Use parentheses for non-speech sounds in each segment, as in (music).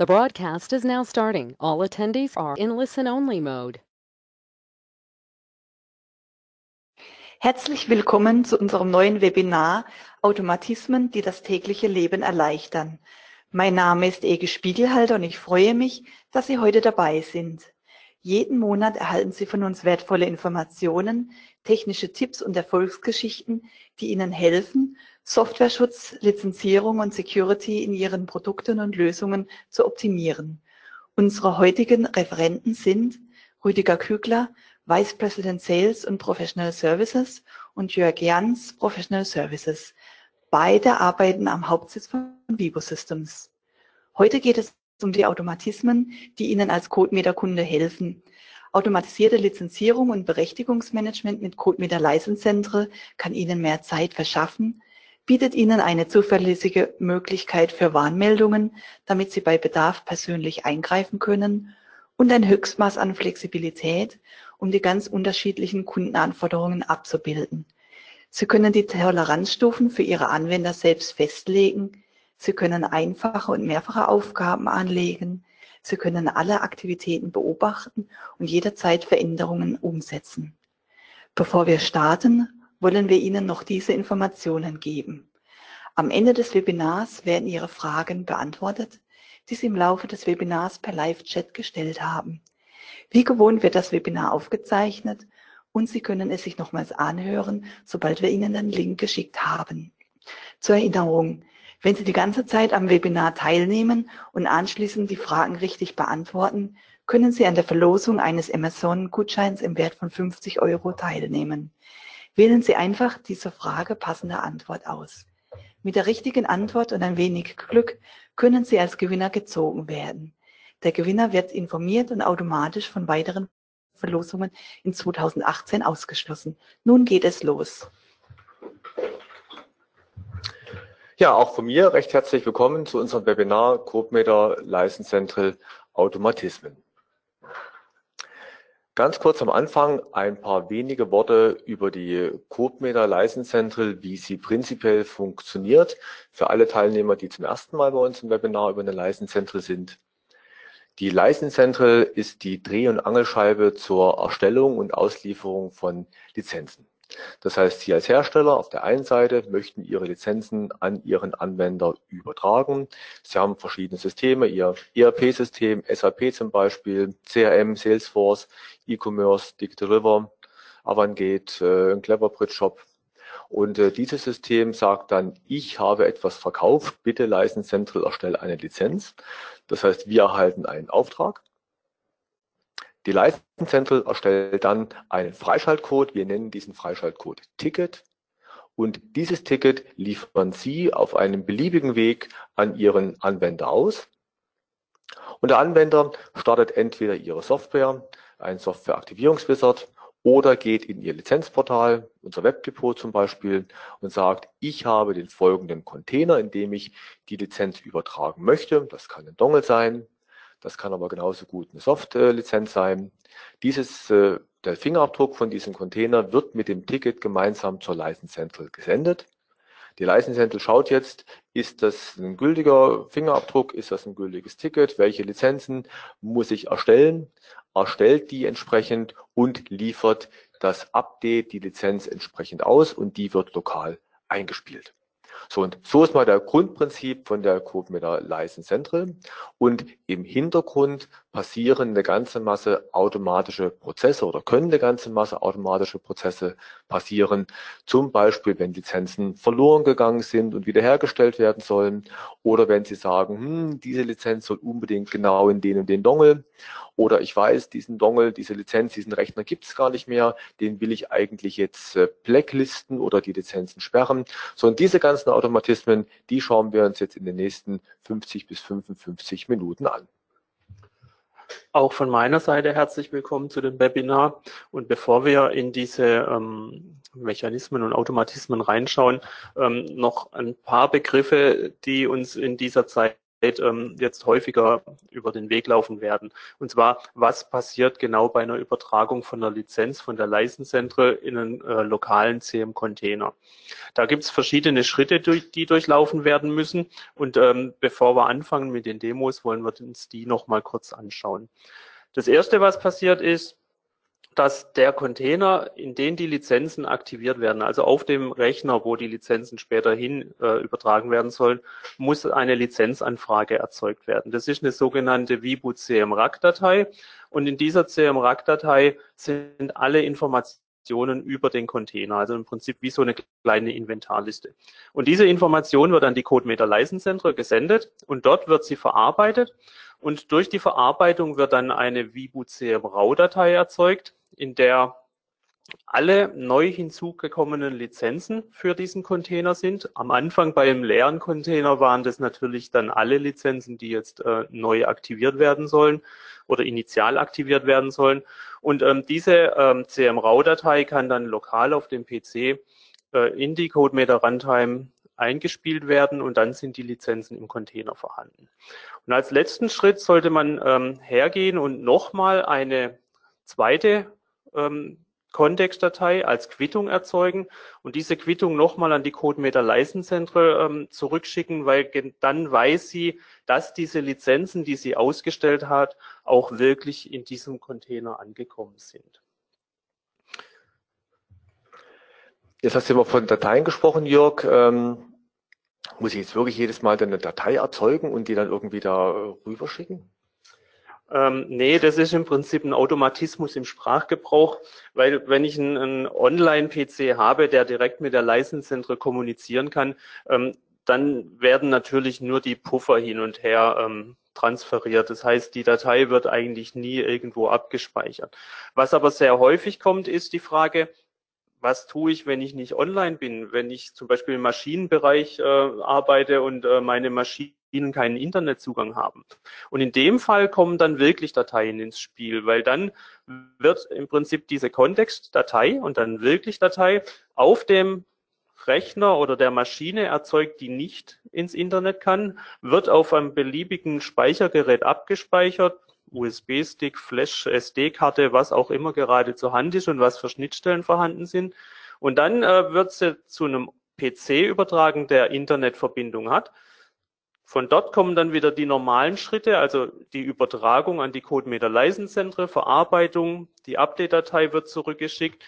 The broadcast is now starting. All attendees are in listen-only mode. Herzlich willkommen zu unserem neuen Webinar Automatismen, die das tägliche Leben erleichtern. Mein Name ist Ege Spiegelhalter und ich freue mich, dass Sie heute dabei sind. Jeden Monat erhalten Sie von uns wertvolle Informationen, technische Tipps und Erfolgsgeschichten, die Ihnen helfen, Softwareschutz, Lizenzierung und Security in Ihren Produkten und Lösungen zu optimieren. Unsere heutigen Referenten sind Rüdiger Kügler, Vice President Sales und Professional Services und Jörg Jans, Professional Services. Beide arbeiten am Hauptsitz von Vivo Systems. Heute geht es um die Automatismen, die Ihnen als CodeMeter-Kunde helfen. Automatisierte Lizenzierung und Berechtigungsmanagement mit CodeMeter License Central kann Ihnen mehr Zeit verschaffen, bietet Ihnen eine zuverlässige Möglichkeit für Warnmeldungen, damit Sie bei Bedarf persönlich eingreifen können und ein Höchstmaß an Flexibilität, um die ganz unterschiedlichen Kundenanforderungen abzubilden. Sie können die Toleranzstufen für Ihre Anwender selbst festlegen. Sie können einfache und mehrfache Aufgaben anlegen. Sie können alle Aktivitäten beobachten und jederzeit Veränderungen umsetzen. Bevor wir starten, wollen wir Ihnen noch diese Informationen geben. Am Ende des Webinars werden Ihre Fragen beantwortet, die Sie im Laufe des Webinars per Live-Chat gestellt haben. Wie gewohnt wird das Webinar aufgezeichnet und Sie können es sich nochmals anhören, sobald wir Ihnen den Link geschickt haben. Zur Erinnerung, wenn Sie die ganze Zeit am Webinar teilnehmen und anschließend die Fragen richtig beantworten, können Sie an der Verlosung eines Amazon-Gutscheins im Wert von 50 Euro teilnehmen. Wählen Sie einfach diese Frage passende Antwort aus. Mit der richtigen Antwort und ein wenig Glück können Sie als Gewinner gezogen werden. Der Gewinner wird informiert und automatisch von weiteren Verlosungen in 2018 ausgeschlossen. Nun geht es los. Ja, auch von mir recht herzlich willkommen zu unserem Webinar CodeMeter License Automatismen. Ganz kurz am Anfang ein paar wenige Worte über die CodeMeter License Central, wie sie prinzipiell funktioniert. Für alle Teilnehmer, die zum ersten Mal bei uns im Webinar über eine License Central sind. Die License Central ist die Dreh- und Angelscheibe zur Erstellung und Auslieferung von Lizenzen. Das heißt, Sie als Hersteller auf der einen Seite möchten Ihre Lizenzen an Ihren Anwender übertragen. Sie haben verschiedene Systeme, Ihr ERP-System, SAP zum Beispiel, CRM, Salesforce, E-Commerce, Digital River, Avangate, äh, ein Cleverbridge Shop. Und äh, dieses System sagt dann, ich habe etwas verkauft, bitte License Central erstelle eine Lizenz. Das heißt, wir erhalten einen Auftrag die License Central erstellt dann einen Freischaltcode. Wir nennen diesen Freischaltcode Ticket. Und dieses Ticket liefern Sie auf einem beliebigen Weg an Ihren Anwender aus. Und der Anwender startet entweder Ihre Software, ein Software-Aktivierungswizard, oder geht in Ihr Lizenzportal, unser Webdepot zum Beispiel, und sagt, ich habe den folgenden Container, in dem ich die Lizenz übertragen möchte. Das kann ein Dongle sein, das kann aber genauso gut eine Soft-Lizenz sein. Dieses, äh, der Fingerabdruck von diesem Container wird mit dem Ticket gemeinsam zur License Central gesendet. Die License Central schaut jetzt, ist das ein gültiger Fingerabdruck, ist das ein gültiges Ticket, welche Lizenzen muss ich erstellen, erstellt die entsprechend und liefert das Update, die Lizenz entsprechend aus und die wird lokal eingespielt. So, und so ist mal der Grundprinzip von der CodeMeter License Central. Und im Hintergrund passieren eine ganze Masse automatische Prozesse oder können eine ganze Masse automatische Prozesse passieren. Zum Beispiel, wenn Lizenzen verloren gegangen sind und wiederhergestellt werden sollen. Oder wenn Sie sagen, hm, diese Lizenz soll unbedingt genau in den und den Dongle. Oder ich weiß, diesen Dongle, diese Lizenz, diesen Rechner gibt es gar nicht mehr. Den will ich eigentlich jetzt äh, blacklisten oder die Lizenzen sperren. So, und diese ganzen Automatismen, die schauen wir uns jetzt in den nächsten 50 bis 55 Minuten an. Auch von meiner Seite herzlich willkommen zu dem Webinar. Und bevor wir in diese ähm, Mechanismen und Automatismen reinschauen, ähm, noch ein paar Begriffe, die uns in dieser Zeit ähm, jetzt häufiger über den Weg laufen werden. Und zwar, was passiert genau bei einer Übertragung von der Lizenz von der Central in einen äh, lokalen CM-Container. Da gibt es verschiedene Schritte, die durchlaufen werden müssen. Und ähm, bevor wir anfangen mit den Demos, wollen wir uns die nochmal kurz anschauen. Das erste, was passiert ist, dass der Container, in den die Lizenzen aktiviert werden, also auf dem Rechner, wo die Lizenzen später hin äh, übertragen werden sollen, muss eine Lizenzanfrage erzeugt werden. Das ist eine sogenannte VBoot CMRAC-Datei und in dieser CMRAC-Datei sind alle Informationen über den Container, also im Prinzip wie so eine kleine Inventarliste. Und diese Information wird an die CodeMeter License Central gesendet und dort wird sie verarbeitet und durch die Verarbeitung wird dann eine VBoot CM RAW-Datei erzeugt, in der alle neu hinzugekommenen Lizenzen für diesen Container sind. Am Anfang bei einem leeren Container waren das natürlich dann alle Lizenzen, die jetzt äh, neu aktiviert werden sollen oder initial aktiviert werden sollen. Und ähm, diese ähm, CM-RAW-Datei kann dann lokal auf dem PC äh, in die CodeMeter Runtime eingespielt werden und dann sind die Lizenzen im Container vorhanden. Und als letzten Schritt sollte man ähm, hergehen und nochmal eine zweite ähm, Kontextdatei als Quittung erzeugen und diese Quittung nochmal an die CodeMeter License Central ähm, zurückschicken, weil dann weiß sie, dass diese Lizenzen, die sie ausgestellt hat, auch wirklich in diesem Container angekommen sind. Jetzt hast du immer von Dateien gesprochen, Jörg. Ähm, muss ich jetzt wirklich jedes Mal eine Datei erzeugen und die dann irgendwie da rüberschicken? Ähm, nee, das ist im Prinzip ein Automatismus im Sprachgebrauch, weil wenn ich einen, einen Online-PC habe, der direkt mit der License kommunizieren kann, ähm, dann werden natürlich nur die Puffer hin und her ähm, transferiert. Das heißt, die Datei wird eigentlich nie irgendwo abgespeichert. Was aber sehr häufig kommt, ist die Frage, was tue ich, wenn ich nicht online bin, wenn ich zum Beispiel im Maschinenbereich äh, arbeite und äh, meine Maschinen keinen Internetzugang haben. Und in dem Fall kommen dann wirklich Dateien ins Spiel, weil dann wird im Prinzip diese Kontextdatei und dann wirklich Datei auf dem Rechner oder der Maschine erzeugt, die nicht ins Internet kann, wird auf einem beliebigen Speichergerät abgespeichert, USB-Stick, Flash, SD-Karte, was auch immer gerade zur Hand ist und was für Schnittstellen vorhanden sind. Und dann äh, wird sie zu einem PC übertragen, der Internetverbindung hat. Von dort kommen dann wieder die normalen Schritte, also die Übertragung an die CodeMeter License Central, Verarbeitung, die Update-Datei wird zurückgeschickt.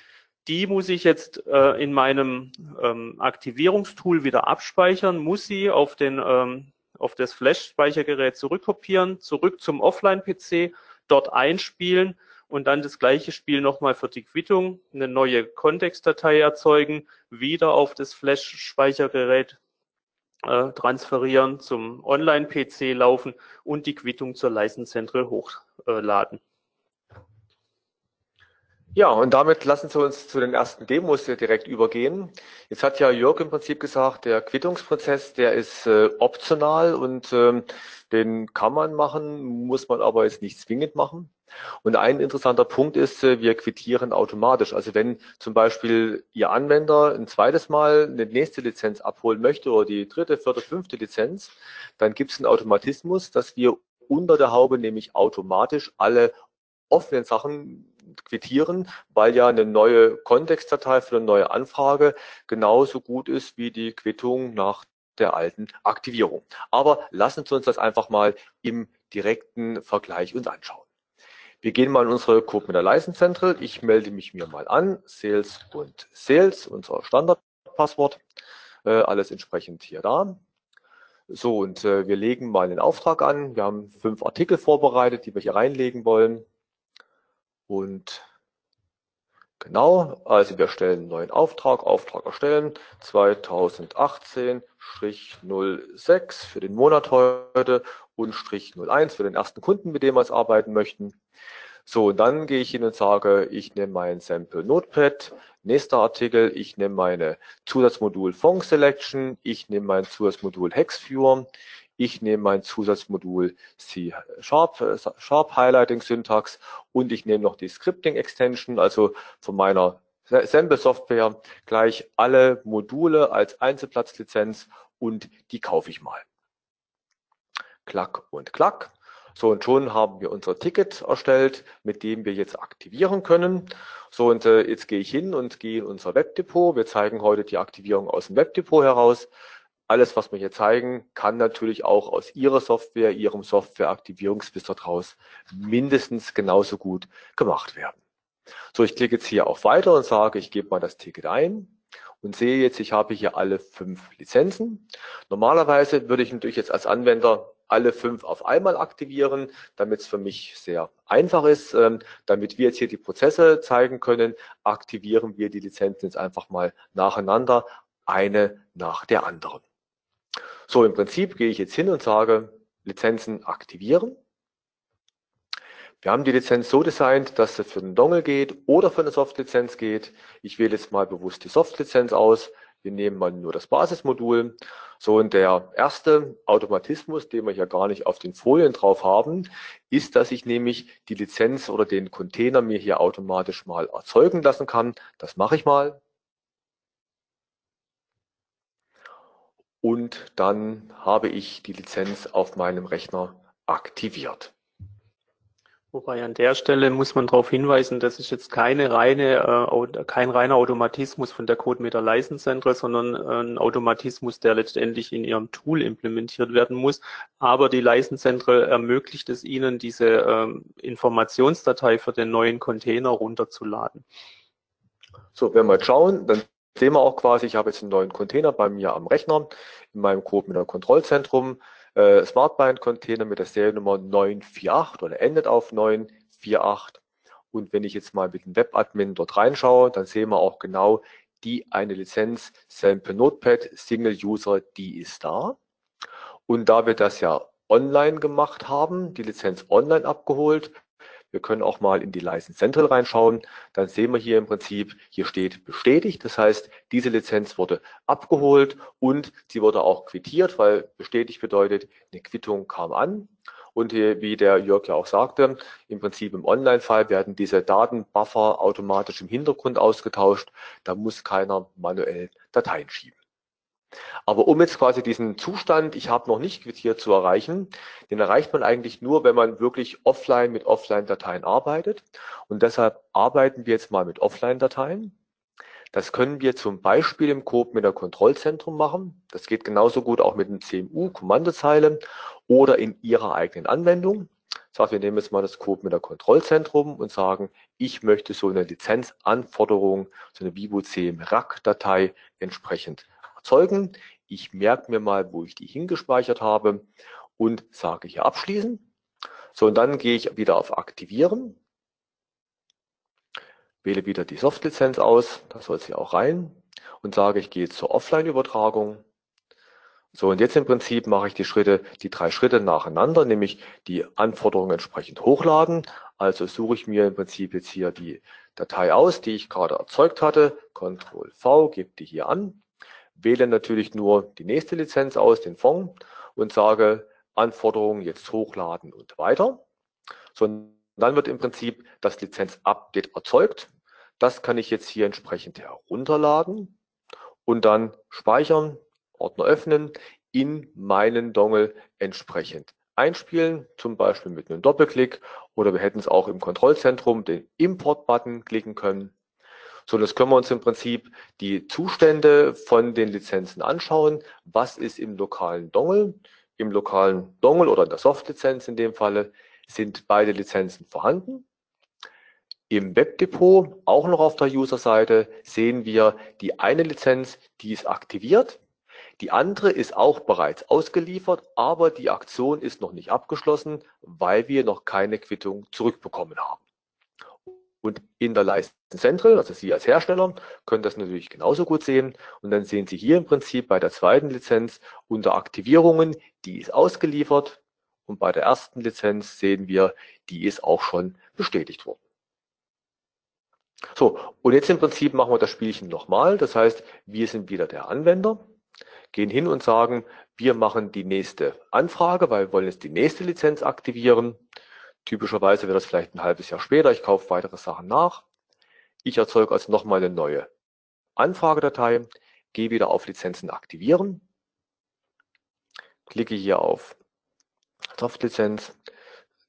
Die muss ich jetzt äh, in meinem ähm, Aktivierungstool wieder abspeichern, muss sie auf den ähm, auf das Flash-Speichergerät zurückkopieren, zurück zum Offline-PC, dort einspielen und dann das gleiche Spiel nochmal für die Quittung, eine neue Kontextdatei erzeugen, wieder auf das Flash-Speichergerät äh, transferieren, zum Online-PC laufen und die Quittung zur Leistenzentral hochladen. Ja, und damit lassen Sie uns zu den ersten Demos direkt übergehen. Jetzt hat ja Jörg im Prinzip gesagt, der Quittungsprozess, der ist äh, optional und ähm, den kann man machen, muss man aber jetzt nicht zwingend machen. Und ein interessanter Punkt ist, äh, wir quittieren automatisch. Also wenn zum Beispiel Ihr Anwender ein zweites Mal eine nächste Lizenz abholen möchte oder die dritte, vierte, fünfte Lizenz, dann gibt es einen Automatismus, dass wir unter der Haube nämlich automatisch alle offenen Sachen quittieren, weil ja eine neue Kontextdatei für eine neue Anfrage genauso gut ist wie die Quittung nach der alten Aktivierung. Aber lassen Sie uns das einfach mal im direkten Vergleich uns anschauen. Wir gehen mal in unsere Code mit der License Central. Ich melde mich mir mal an. Sales und Sales, unser Standardpasswort. Äh, alles entsprechend hier da. So, und äh, wir legen mal den Auftrag an. Wir haben fünf Artikel vorbereitet, die wir hier reinlegen wollen. Und genau, also wir stellen einen neuen Auftrag, Auftrag erstellen, 2018-06 für den Monat heute und Strich 01 für den ersten Kunden, mit dem wir es arbeiten möchten. So, und dann gehe ich hin und sage, ich nehme mein Sample Notepad, nächster Artikel, ich nehme meine Zusatzmodul Fong Selection, ich nehme mein Zusatzmodul Hexviewer, ich nehme mein Zusatzmodul C Sharp, äh, Sharp Highlighting Syntax und ich nehme noch die Scripting Extension, also von meiner Sample Software gleich alle Module als Einzelplatzlizenz und die kaufe ich mal. Klack und Klack. So, und schon haben wir unser Ticket erstellt, mit dem wir jetzt aktivieren können. So, und äh, jetzt gehe ich hin und gehe in unser Webdepot. Wir zeigen heute die Aktivierung aus dem Webdepot heraus. Alles, was wir hier zeigen, kann natürlich auch aus Ihrer Software, Ihrem Software-Aktivierungswizard raus mindestens genauso gut gemacht werden. So, ich klicke jetzt hier auf Weiter und sage, ich gebe mal das Ticket ein und sehe jetzt, ich habe hier alle fünf Lizenzen. Normalerweise würde ich natürlich jetzt als Anwender alle fünf auf einmal aktivieren, damit es für mich sehr einfach ist. Ähm, damit wir jetzt hier die Prozesse zeigen können, aktivieren wir die Lizenzen jetzt einfach mal nacheinander, eine nach der anderen. So, im Prinzip gehe ich jetzt hin und sage, Lizenzen aktivieren. Wir haben die Lizenz so designt, dass es für den Dongle geht oder für eine Soft-Lizenz geht. Ich wähle jetzt mal bewusst die Soft-Lizenz aus. Wir nehmen mal nur das Basismodul. So, und der erste Automatismus, den wir hier gar nicht auf den Folien drauf haben, ist, dass ich nämlich die Lizenz oder den Container mir hier automatisch mal erzeugen lassen kann. Das mache ich mal. Und dann habe ich die Lizenz auf meinem Rechner aktiviert. Wobei an der Stelle muss man darauf hinweisen, das ist jetzt keine reine, äh, kein reiner Automatismus von der CodeMeter License Central, sondern äh, ein Automatismus, der letztendlich in Ihrem Tool implementiert werden muss. Aber die License Central ermöglicht es Ihnen, diese äh, Informationsdatei für den neuen Container runterzuladen. So, wenn wir jetzt schauen, dann sehen wir auch quasi, ich habe jetzt einen neuen Container bei mir am Rechner in meinem CodeMeter Kontrollzentrum äh, Smartbind-Container mit der Seriennummer 948 oder endet auf 948. Und wenn ich jetzt mal mit dem Webadmin dort reinschaue, dann sehen wir auch genau die eine Lizenz Sample Notepad Single User, die ist da. Und da wir das ja online gemacht haben, die Lizenz online abgeholt, wir können auch mal in die License Central reinschauen. Dann sehen wir hier im Prinzip, hier steht bestätigt. Das heißt, diese Lizenz wurde abgeholt und sie wurde auch quittiert, weil bestätigt bedeutet, eine Quittung kam an. Und wie der Jörg ja auch sagte, im Prinzip im Online-Fall werden diese Datenbuffer automatisch im Hintergrund ausgetauscht. Da muss keiner manuell Dateien schieben. Aber um jetzt quasi diesen Zustand, ich habe noch nicht quittiert, zu erreichen, den erreicht man eigentlich nur, wenn man wirklich offline mit Offline-Dateien arbeitet. Und deshalb arbeiten wir jetzt mal mit Offline-Dateien. Das können wir zum Beispiel im Coop mit der Kontrollzentrum machen. Das geht genauso gut auch mit dem CMU, Kommandozeile oder in Ihrer eigenen Anwendung. Das heißt, wir nehmen jetzt mal das Coop mit der Kontrollzentrum und sagen, ich möchte so eine Lizenzanforderung, so eine VivoCM RAC-Datei entsprechend erzeugen. Ich merke mir mal, wo ich die hingespeichert habe und sage hier abschließen. So, und dann gehe ich wieder auf Aktivieren. Wähle wieder die Soft-Lizenz aus, da soll sie auch rein und sage, ich gehe zur Offline-Übertragung. So, und jetzt im Prinzip mache ich die Schritte, die drei Schritte nacheinander, nämlich die Anforderungen entsprechend hochladen. Also suche ich mir im Prinzip jetzt hier die Datei aus, die ich gerade erzeugt hatte. Ctrl V, gebe die hier an wähle natürlich nur die nächste Lizenz aus, den Fond, und sage Anforderungen jetzt hochladen und weiter. So, und dann wird im Prinzip das Lizenz-Update erzeugt. Das kann ich jetzt hier entsprechend herunterladen und dann speichern, Ordner öffnen, in meinen Dongle entsprechend einspielen, zum Beispiel mit einem Doppelklick oder wir hätten es auch im Kontrollzentrum den Import-Button klicken können so, das können wir uns im Prinzip die Zustände von den Lizenzen anschauen. Was ist im lokalen Dongle? Im lokalen Dongle oder in der Soft-Lizenz in dem Falle sind beide Lizenzen vorhanden. Im Webdepot, auch noch auf der User-Seite, sehen wir die eine Lizenz, die ist aktiviert. Die andere ist auch bereits ausgeliefert, aber die Aktion ist noch nicht abgeschlossen, weil wir noch keine Quittung zurückbekommen haben. Und in der License Central, also Sie als Hersteller, können das natürlich genauso gut sehen. Und dann sehen Sie hier im Prinzip bei der zweiten Lizenz unter Aktivierungen, die ist ausgeliefert. Und bei der ersten Lizenz sehen wir, die ist auch schon bestätigt worden. So, und jetzt im Prinzip machen wir das Spielchen nochmal. Das heißt, wir sind wieder der Anwender, gehen hin und sagen, wir machen die nächste Anfrage, weil wir wollen jetzt die nächste Lizenz aktivieren. Typischerweise wird das vielleicht ein halbes Jahr später. Ich kaufe weitere Sachen nach. Ich erzeuge also nochmal eine neue Anfragedatei, gehe wieder auf Lizenzen aktivieren, klicke hier auf Softlizenz,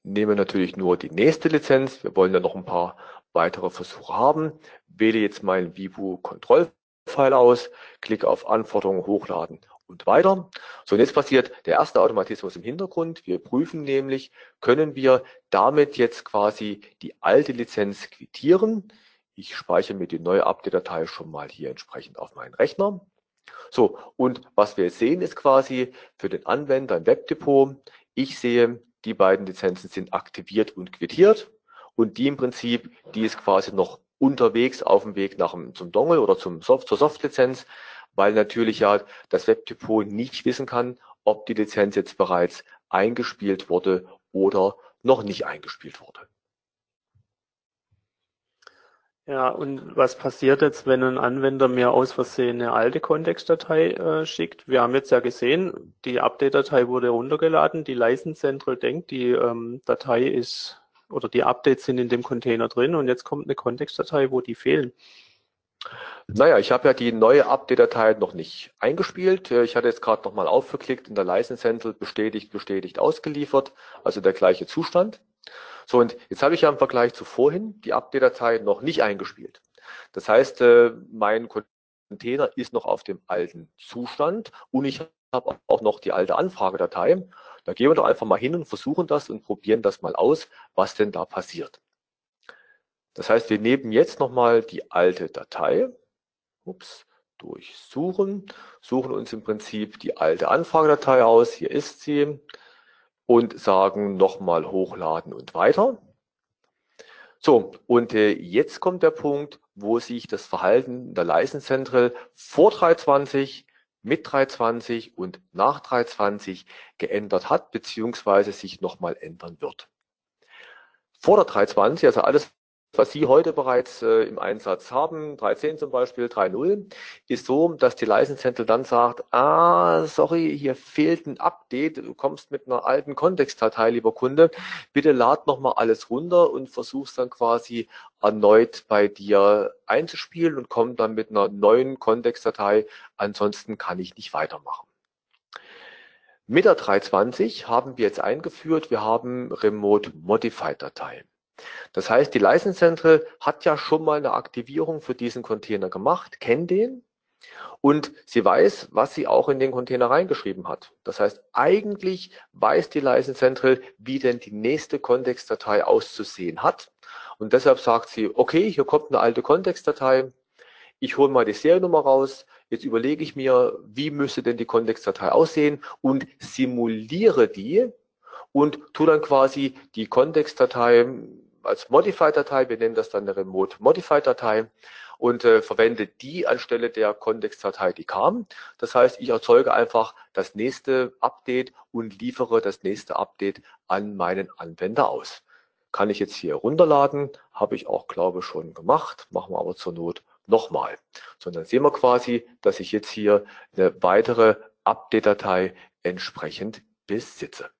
nehme natürlich nur die nächste Lizenz. Wir wollen ja noch ein paar weitere Versuche haben. Wähle jetzt meinen Vibu Kontrollfile aus, klicke auf Anforderungen hochladen und weiter. So, und jetzt passiert der erste Automatismus im Hintergrund. Wir prüfen nämlich, können wir damit jetzt quasi die alte Lizenz quittieren. Ich speichere mir die neue Update-Datei schon mal hier entsprechend auf meinen Rechner. So, und was wir sehen ist quasi für den Anwender im Webdepot, ich sehe, die beiden Lizenzen sind aktiviert und quittiert und die im Prinzip, die ist quasi noch unterwegs auf dem Weg nach zum Dongle oder zum Soft, zur Soft-Lizenz, weil natürlich ja das Webdepot nicht wissen kann, ob die Lizenz jetzt bereits eingespielt wurde oder noch nicht eingespielt wurde. Ja, und was passiert jetzt, wenn ein Anwender mir aus Versehen eine alte Kontextdatei äh, schickt? Wir haben jetzt ja gesehen, die Update-Datei wurde runtergeladen, die License Central denkt, die ähm, Datei ist oder die Updates sind in dem Container drin und jetzt kommt eine Kontextdatei, wo die fehlen. Naja, ich habe ja die neue Update-Datei noch nicht eingespielt. Äh, ich hatte jetzt gerade nochmal aufgeklickt in der License Central, bestätigt, bestätigt, ausgeliefert, also der gleiche Zustand. So, und jetzt habe ich ja im Vergleich zu vorhin die Update-Datei noch nicht eingespielt. Das heißt, äh, mein Container ist noch auf dem alten Zustand und ich habe auch noch die alte Anfragedatei. Da gehen wir doch einfach mal hin und versuchen das und probieren das mal aus, was denn da passiert. Das heißt, wir nehmen jetzt nochmal die alte Datei, ups, durchsuchen, suchen uns im Prinzip die alte Anfragedatei aus, hier ist sie, und sagen nochmal hochladen und weiter. So, und äh, jetzt kommt der Punkt, wo sich das Verhalten der License Central vor 320 mit 320 und nach 320 geändert hat, beziehungsweise sich nochmal ändern wird. Vor der 320, also alles, was Sie heute bereits äh, im Einsatz haben, 3.10 zum Beispiel, 3.0, ist so, dass die License Central dann sagt, ah, sorry, hier fehlt ein Update, du kommst mit einer alten Kontextdatei, lieber Kunde, bitte lad nochmal alles runter und versuchst dann quasi erneut bei dir einzuspielen und komm dann mit einer neuen Kontextdatei, ansonsten kann ich nicht weitermachen. Mit der 320 haben wir jetzt eingeführt, wir haben Remote Modified Dateien. Das heißt, die License Central hat ja schon mal eine Aktivierung für diesen Container gemacht, kennt den und sie weiß, was sie auch in den Container reingeschrieben hat. Das heißt, eigentlich weiß die License Central, wie denn die nächste Kontextdatei auszusehen hat. Und deshalb sagt sie, okay, hier kommt eine alte Kontextdatei. Ich hole mal die Seriennummer raus. Jetzt überlege ich mir, wie müsste denn die Kontextdatei aussehen und simuliere die und tu dann quasi die Kontextdatei als Modified-Datei, wir nennen das dann eine Remote Modified-Datei und äh, verwende die anstelle der Kontextdatei, die kam. Das heißt, ich erzeuge einfach das nächste Update und liefere das nächste Update an meinen Anwender aus. Kann ich jetzt hier runterladen, habe ich auch, glaube ich, schon gemacht, machen wir aber zur Not nochmal. Sondern sehen wir quasi, dass ich jetzt hier eine weitere Update-Datei entsprechend besitze.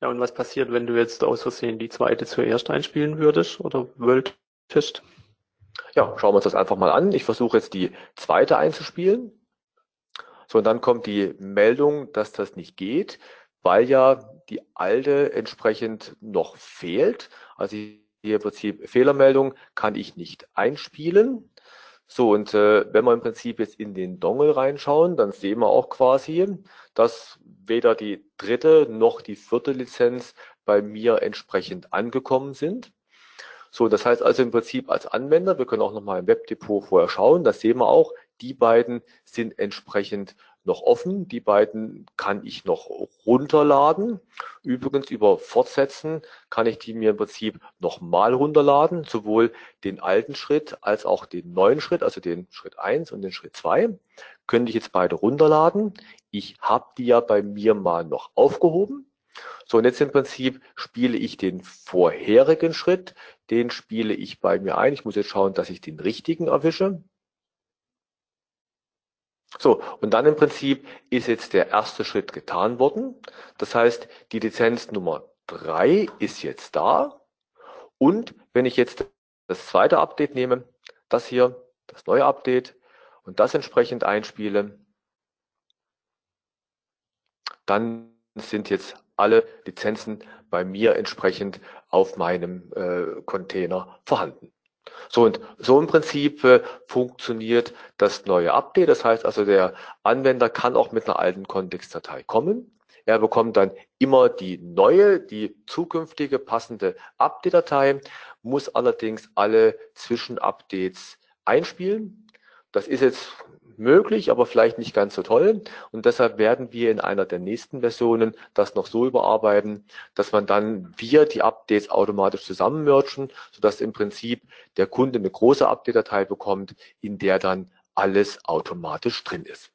Ja, und was passiert, wenn du jetzt aus Versehen die zweite zuerst einspielen würdest oder wolltest? Ja, schauen wir uns das einfach mal an. Ich versuche jetzt die zweite einzuspielen. So, und dann kommt die Meldung, dass das nicht geht, weil ja die alte entsprechend noch fehlt. Also hier im Prinzip Fehlermeldung kann ich nicht einspielen. So, und äh, wenn wir im Prinzip jetzt in den Dongle reinschauen, dann sehen wir auch quasi, dass weder die dritte noch die vierte Lizenz bei mir entsprechend angekommen sind. So, das heißt also im Prinzip als Anwender, wir können auch nochmal im Webdepot vorher schauen, das sehen wir auch, die beiden sind entsprechend noch offen. Die beiden kann ich noch runterladen. Übrigens über Fortsetzen kann ich die mir im Prinzip nochmal runterladen, sowohl den alten Schritt als auch den neuen Schritt, also den Schritt 1 und den Schritt 2. Könnte ich jetzt beide runterladen. Ich habe die ja bei mir mal noch aufgehoben. So, und jetzt im Prinzip spiele ich den vorherigen Schritt, den spiele ich bei mir ein. Ich muss jetzt schauen, dass ich den richtigen erwische. So, und dann im Prinzip ist jetzt der erste Schritt getan worden. Das heißt, die Lizenz Nummer drei ist jetzt da. Und wenn ich jetzt das zweite Update nehme, das hier, das neue Update, und das entsprechend einspiele, dann sind jetzt alle Lizenzen bei mir entsprechend auf meinem äh, Container vorhanden. So und so im Prinzip äh, funktioniert das neue Update. Das heißt also, der Anwender kann auch mit einer alten Kontextdatei kommen. Er bekommt dann immer die neue, die zukünftige passende Update-Datei, muss allerdings alle Zwischenupdates einspielen. Das ist jetzt möglich, aber vielleicht nicht ganz so toll. Und deshalb werden wir in einer der nächsten Versionen das noch so überarbeiten, dass man dann wir die Updates automatisch zusammenmerchen, sodass im Prinzip der Kunde eine große Update-Datei bekommt, in der dann alles automatisch drin ist.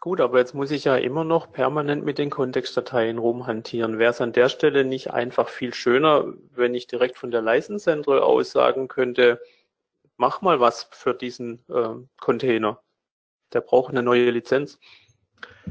Gut, aber jetzt muss ich ja immer noch permanent mit den Kontextdateien rumhantieren. Wäre es an der Stelle nicht einfach viel schöner, wenn ich direkt von der License Central aus sagen könnte, mach mal was für diesen äh, Container. Der braucht eine neue Lizenz.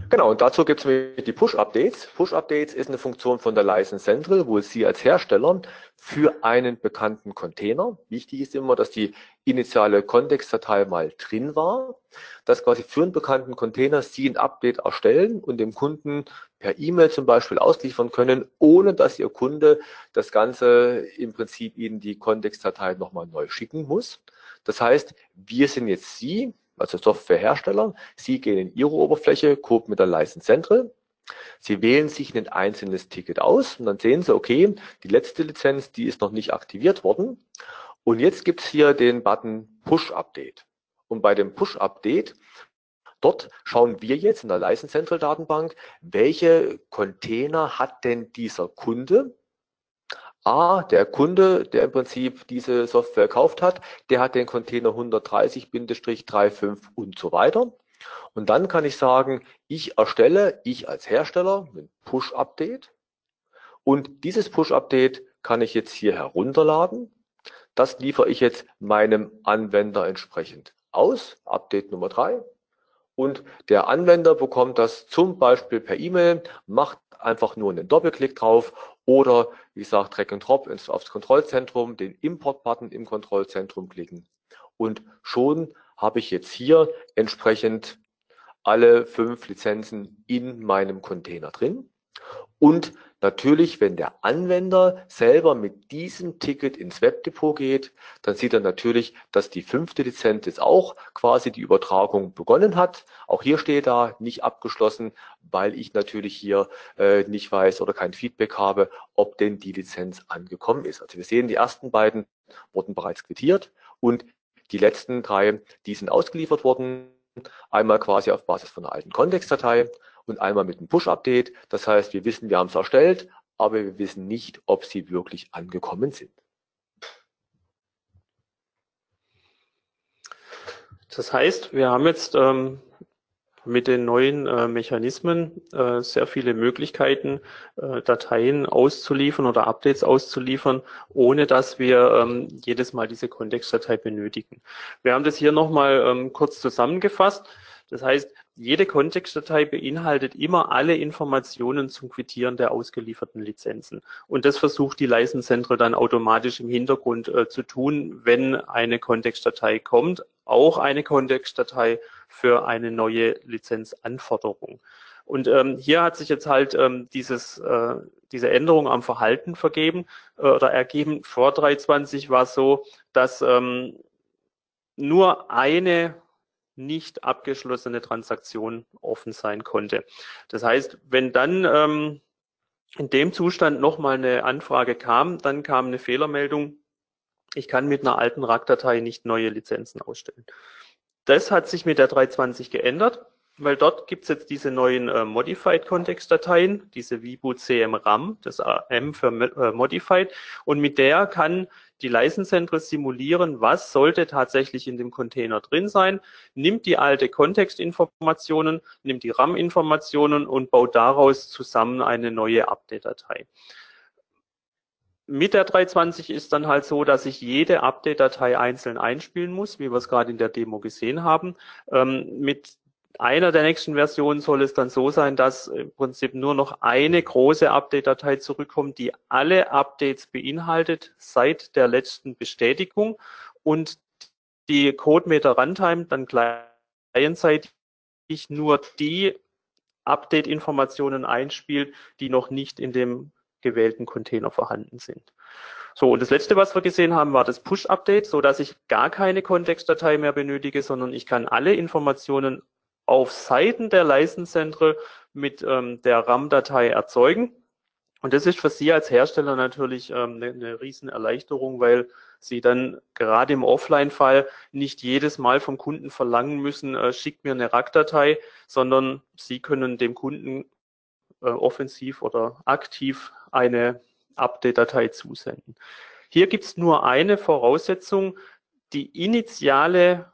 Genau, und dazu gibt es die Push-Updates. Push-Updates ist eine Funktion von der License Central, wo Sie als Hersteller für einen bekannten Container, wichtig ist immer, dass die initiale Kontextdatei mal drin war, dass quasi für einen bekannten Container Sie ein Update erstellen und dem Kunden per E-Mail zum Beispiel ausliefern können, ohne dass Ihr Kunde das Ganze im Prinzip Ihnen die Kontextdatei nochmal neu schicken muss. Das heißt, wir sind jetzt Sie, also Softwarehersteller. Sie gehen in Ihre Oberfläche, Code mit der License Central. Sie wählen sich ein einzelnes Ticket aus und dann sehen Sie, okay, die letzte Lizenz, die ist noch nicht aktiviert worden. Und jetzt gibt es hier den Button Push Update. Und bei dem Push Update, dort schauen wir jetzt in der License Central Datenbank, welche Container hat denn dieser Kunde A, der Kunde, der im Prinzip diese Software gekauft hat, der hat den Container 130-35 und so weiter. Und dann kann ich sagen, ich erstelle, ich als Hersteller, ein Push-Update. Und dieses Push-Update kann ich jetzt hier herunterladen. Das liefere ich jetzt meinem Anwender entsprechend aus. Update Nummer drei. Und der Anwender bekommt das zum Beispiel per E-Mail, macht einfach nur einen Doppelklick drauf oder wie gesagt Drag and Drop aufs Kontrollzentrum, den Import-Button im Kontrollzentrum klicken. Und schon habe ich jetzt hier entsprechend alle fünf Lizenzen in meinem Container drin. Und natürlich, wenn der Anwender selber mit diesem Ticket ins Webdepot geht, dann sieht er natürlich, dass die fünfte Lizenz jetzt auch quasi die Übertragung begonnen hat. Auch hier steht da nicht abgeschlossen, weil ich natürlich hier äh, nicht weiß oder kein Feedback habe, ob denn die Lizenz angekommen ist. Also wir sehen, die ersten beiden wurden bereits quittiert und die letzten drei, die sind ausgeliefert worden. Einmal quasi auf Basis von einer alten Kontextdatei und einmal mit einem Push-Update. Das heißt, wir wissen, wir haben es erstellt, aber wir wissen nicht, ob sie wirklich angekommen sind. Das heißt, wir haben jetzt ähm, mit den neuen äh, Mechanismen äh, sehr viele Möglichkeiten, äh, Dateien auszuliefern oder Updates auszuliefern, ohne dass wir ähm, jedes Mal diese Kontextdatei benötigen. Wir haben das hier nochmal ähm, kurz zusammengefasst. Das heißt, jede Kontextdatei beinhaltet immer alle Informationen zum Quittieren der ausgelieferten Lizenzen. Und das versucht die License Central dann automatisch im Hintergrund äh, zu tun, wenn eine Kontextdatei kommt. Auch eine Kontextdatei für eine neue Lizenzanforderung. Und ähm, hier hat sich jetzt halt ähm, dieses, äh, diese Änderung am Verhalten vergeben äh, oder ergeben. Vor 3.20 war es so, dass ähm, nur eine nicht abgeschlossene Transaktion offen sein konnte. Das heißt, wenn dann ähm, in dem Zustand nochmal eine Anfrage kam, dann kam eine Fehlermeldung, ich kann mit einer alten RAC-Datei nicht neue Lizenzen ausstellen. Das hat sich mit der 320 geändert, weil dort gibt es jetzt diese neuen äh, Modified-Kontext-Dateien, diese Vibu CM RAM, das M für äh, Modified, und mit der kann die License Central simulieren, was sollte tatsächlich in dem Container drin sein, nimmt die alte Kontextinformationen, nimmt die RAM-Informationen und baut daraus zusammen eine neue Update-Datei. Mit der 320 ist dann halt so, dass ich jede Update-Datei einzeln einspielen muss, wie wir es gerade in der Demo gesehen haben. Ähm, mit einer der nächsten Versionen soll es dann so sein, dass im Prinzip nur noch eine große Update-Datei zurückkommt, die alle Updates beinhaltet seit der letzten Bestätigung und die CodeMeter Runtime dann clientseitig nur die Update-Informationen einspielt, die noch nicht in dem gewählten Container vorhanden sind. So, und das letzte, was wir gesehen haben, war das Push-Update, so dass ich gar keine Kontextdatei mehr benötige, sondern ich kann alle Informationen auf Seiten der Central mit ähm, der RAM-Datei erzeugen. Und das ist für Sie als Hersteller natürlich ähm, eine, eine Riesenerleichterung, weil Sie dann gerade im Offline-Fall nicht jedes Mal vom Kunden verlangen müssen, äh, schickt mir eine RAC-Datei, sondern Sie können dem Kunden äh, offensiv oder aktiv eine Update-Datei zusenden. Hier gibt es nur eine Voraussetzung, die initiale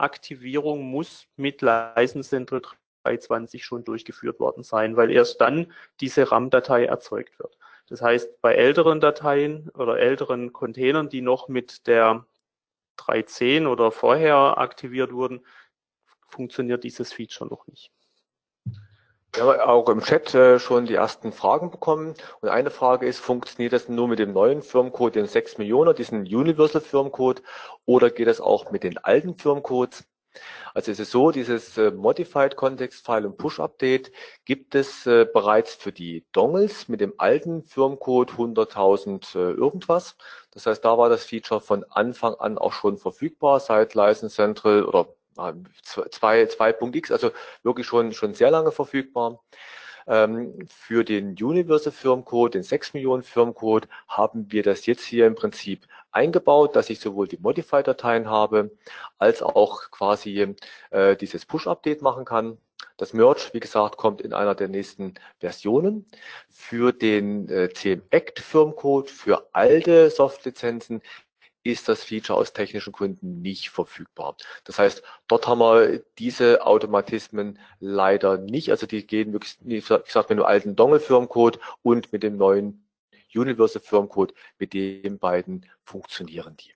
Aktivierung muss mit License Central 320 schon durchgeführt worden sein, weil erst dann diese RAM-Datei erzeugt wird. Das heißt, bei älteren Dateien oder älteren Containern, die noch mit der 310 oder vorher aktiviert wurden, funktioniert dieses Feature noch nicht. Wir haben auch im Chat äh, schon die ersten Fragen bekommen. Und eine Frage ist, funktioniert das nur mit dem neuen Firmencode, den 6 Millionen, diesen Universal Firmencode, oder geht das auch mit den alten Firmencodes? Also es ist so, dieses äh, Modified Context File und Push Update gibt es äh, bereits für die Dongles mit dem alten Firmencode 100.000 äh, irgendwas. Das heißt, da war das Feature von Anfang an auch schon verfügbar, seit License Central oder 2.x, also wirklich schon, schon sehr lange verfügbar. Ähm, für den Universal Firmcode, den 6 Millionen Firmcode, haben wir das jetzt hier im Prinzip eingebaut, dass ich sowohl die Modify-Dateien habe, als auch quasi äh, dieses Push-Update machen kann. Das Merge, wie gesagt, kommt in einer der nächsten Versionen. Für den äh, CM-Act Firmcode, für alte Soft-Lizenzen ist das Feature aus technischen Gründen nicht verfügbar. Das heißt, dort haben wir diese Automatismen leider nicht. Also die gehen wirklich, wie gesagt, mit dem alten Dongle-Firmcode und mit dem neuen Universal Firmcode, mit den beiden funktionieren die.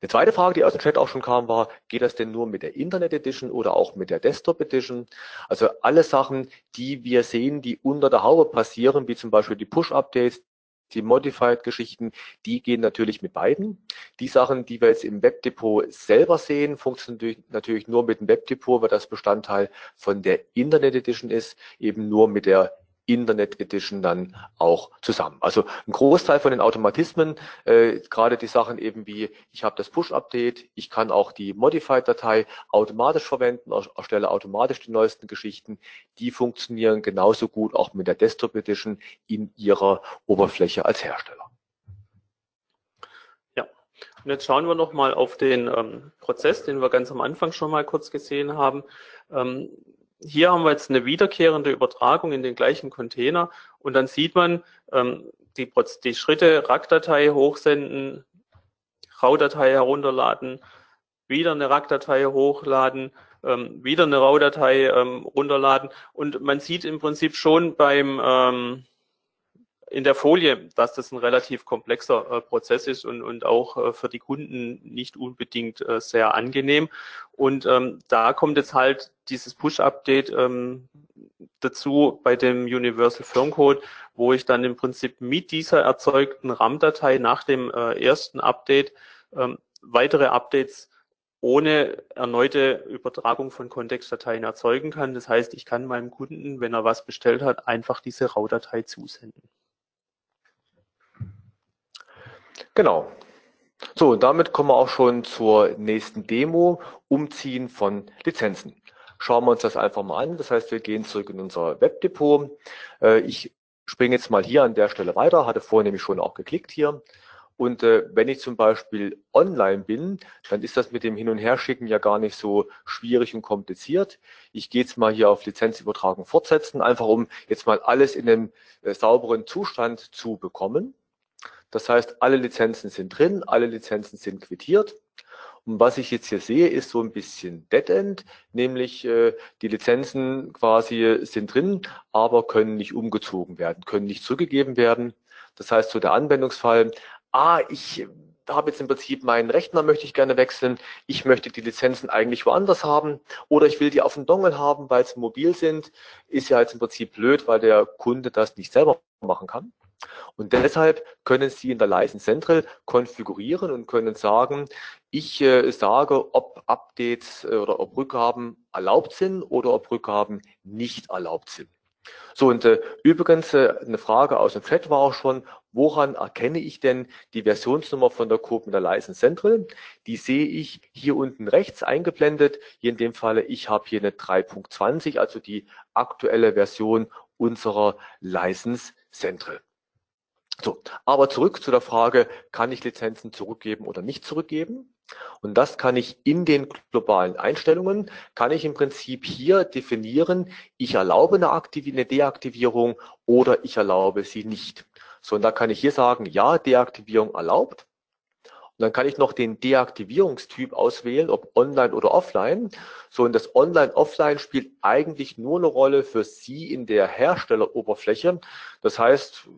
Eine zweite Frage, die aus dem Chat auch schon kam, war, geht das denn nur mit der Internet Edition oder auch mit der Desktop Edition? Also alle Sachen, die wir sehen, die unter der Haube passieren, wie zum Beispiel die Push-Updates, die Modified-Geschichten, die gehen natürlich mit beiden. Die Sachen, die wir jetzt im Webdepot selber sehen, funktionieren natürlich nur mit dem Webdepot, weil das Bestandteil von der Internet Edition ist, eben nur mit der Internet Edition dann auch zusammen. Also ein Großteil von den Automatismen, äh, gerade die Sachen eben wie, ich habe das Push-Update, ich kann auch die Modified-Datei automatisch verwenden, erstelle automatisch die neuesten Geschichten, die funktionieren genauso gut auch mit der Desktop Edition in ihrer Oberfläche als Hersteller. Ja, und jetzt schauen wir nochmal auf den ähm, Prozess, den wir ganz am Anfang schon mal kurz gesehen haben. Ähm, hier haben wir jetzt eine wiederkehrende Übertragung in den gleichen Container und dann sieht man ähm, die, die Schritte RAC-Datei hochsenden, RAW-Datei herunterladen, wieder eine RAC-Datei hochladen, ähm, wieder eine RAW-Datei ähm, runterladen. Und man sieht im Prinzip schon beim ähm, in der Folie, dass das ein relativ komplexer äh, Prozess ist und, und auch äh, für die Kunden nicht unbedingt äh, sehr angenehm. Und ähm, da kommt jetzt halt dieses Push-Update ähm, dazu bei dem Universal Firmcode, wo ich dann im Prinzip mit dieser erzeugten RAM-Datei nach dem äh, ersten Update ähm, weitere Updates ohne erneute Übertragung von Kontextdateien erzeugen kann. Das heißt, ich kann meinem Kunden, wenn er was bestellt hat, einfach diese RAW-Datei zusenden. Genau. So, und damit kommen wir auch schon zur nächsten Demo, Umziehen von Lizenzen. Schauen wir uns das einfach mal an. Das heißt, wir gehen zurück in unser Webdepot. Äh, ich springe jetzt mal hier an der Stelle weiter, hatte vorher nämlich schon auch geklickt hier. Und äh, wenn ich zum Beispiel online bin, dann ist das mit dem Hin- und Herschicken ja gar nicht so schwierig und kompliziert. Ich gehe jetzt mal hier auf Lizenzübertragung fortsetzen, einfach um jetzt mal alles in einem äh, sauberen Zustand zu bekommen. Das heißt, alle Lizenzen sind drin, alle Lizenzen sind quittiert. Und was ich jetzt hier sehe, ist so ein bisschen Dead End, nämlich äh, die Lizenzen quasi sind drin, aber können nicht umgezogen werden, können nicht zurückgegeben werden. Das heißt, so der Anwendungsfall, ah, ich habe jetzt im Prinzip meinen Rechner möchte ich gerne wechseln, ich möchte die Lizenzen eigentlich woanders haben oder ich will die auf dem Dongle haben, weil sie mobil sind, ist ja jetzt im Prinzip blöd, weil der Kunde das nicht selber machen kann. Und deshalb können Sie in der License Central konfigurieren und können sagen, ich äh, sage, ob Updates äh, oder ob Rückgaben erlaubt sind oder ob Rückgaben nicht erlaubt sind. So, und äh, übrigens äh, eine Frage aus dem Chat war auch schon, woran erkenne ich denn die Versionsnummer von der Code mit der License Central? Die sehe ich hier unten rechts eingeblendet. Hier in dem Falle, ich habe hier eine 3.20, also die aktuelle Version unserer License Central. So, aber zurück zu der Frage, kann ich Lizenzen zurückgeben oder nicht zurückgeben? Und das kann ich in den globalen Einstellungen, kann ich im Prinzip hier definieren, ich erlaube eine, Aktiv eine Deaktivierung oder ich erlaube sie nicht. So, und da kann ich hier sagen, ja, Deaktivierung erlaubt. Und dann kann ich noch den Deaktivierungstyp auswählen, ob online oder offline. So, und das Online-Offline spielt eigentlich nur eine Rolle für Sie in der Herstelleroberfläche. Das heißt,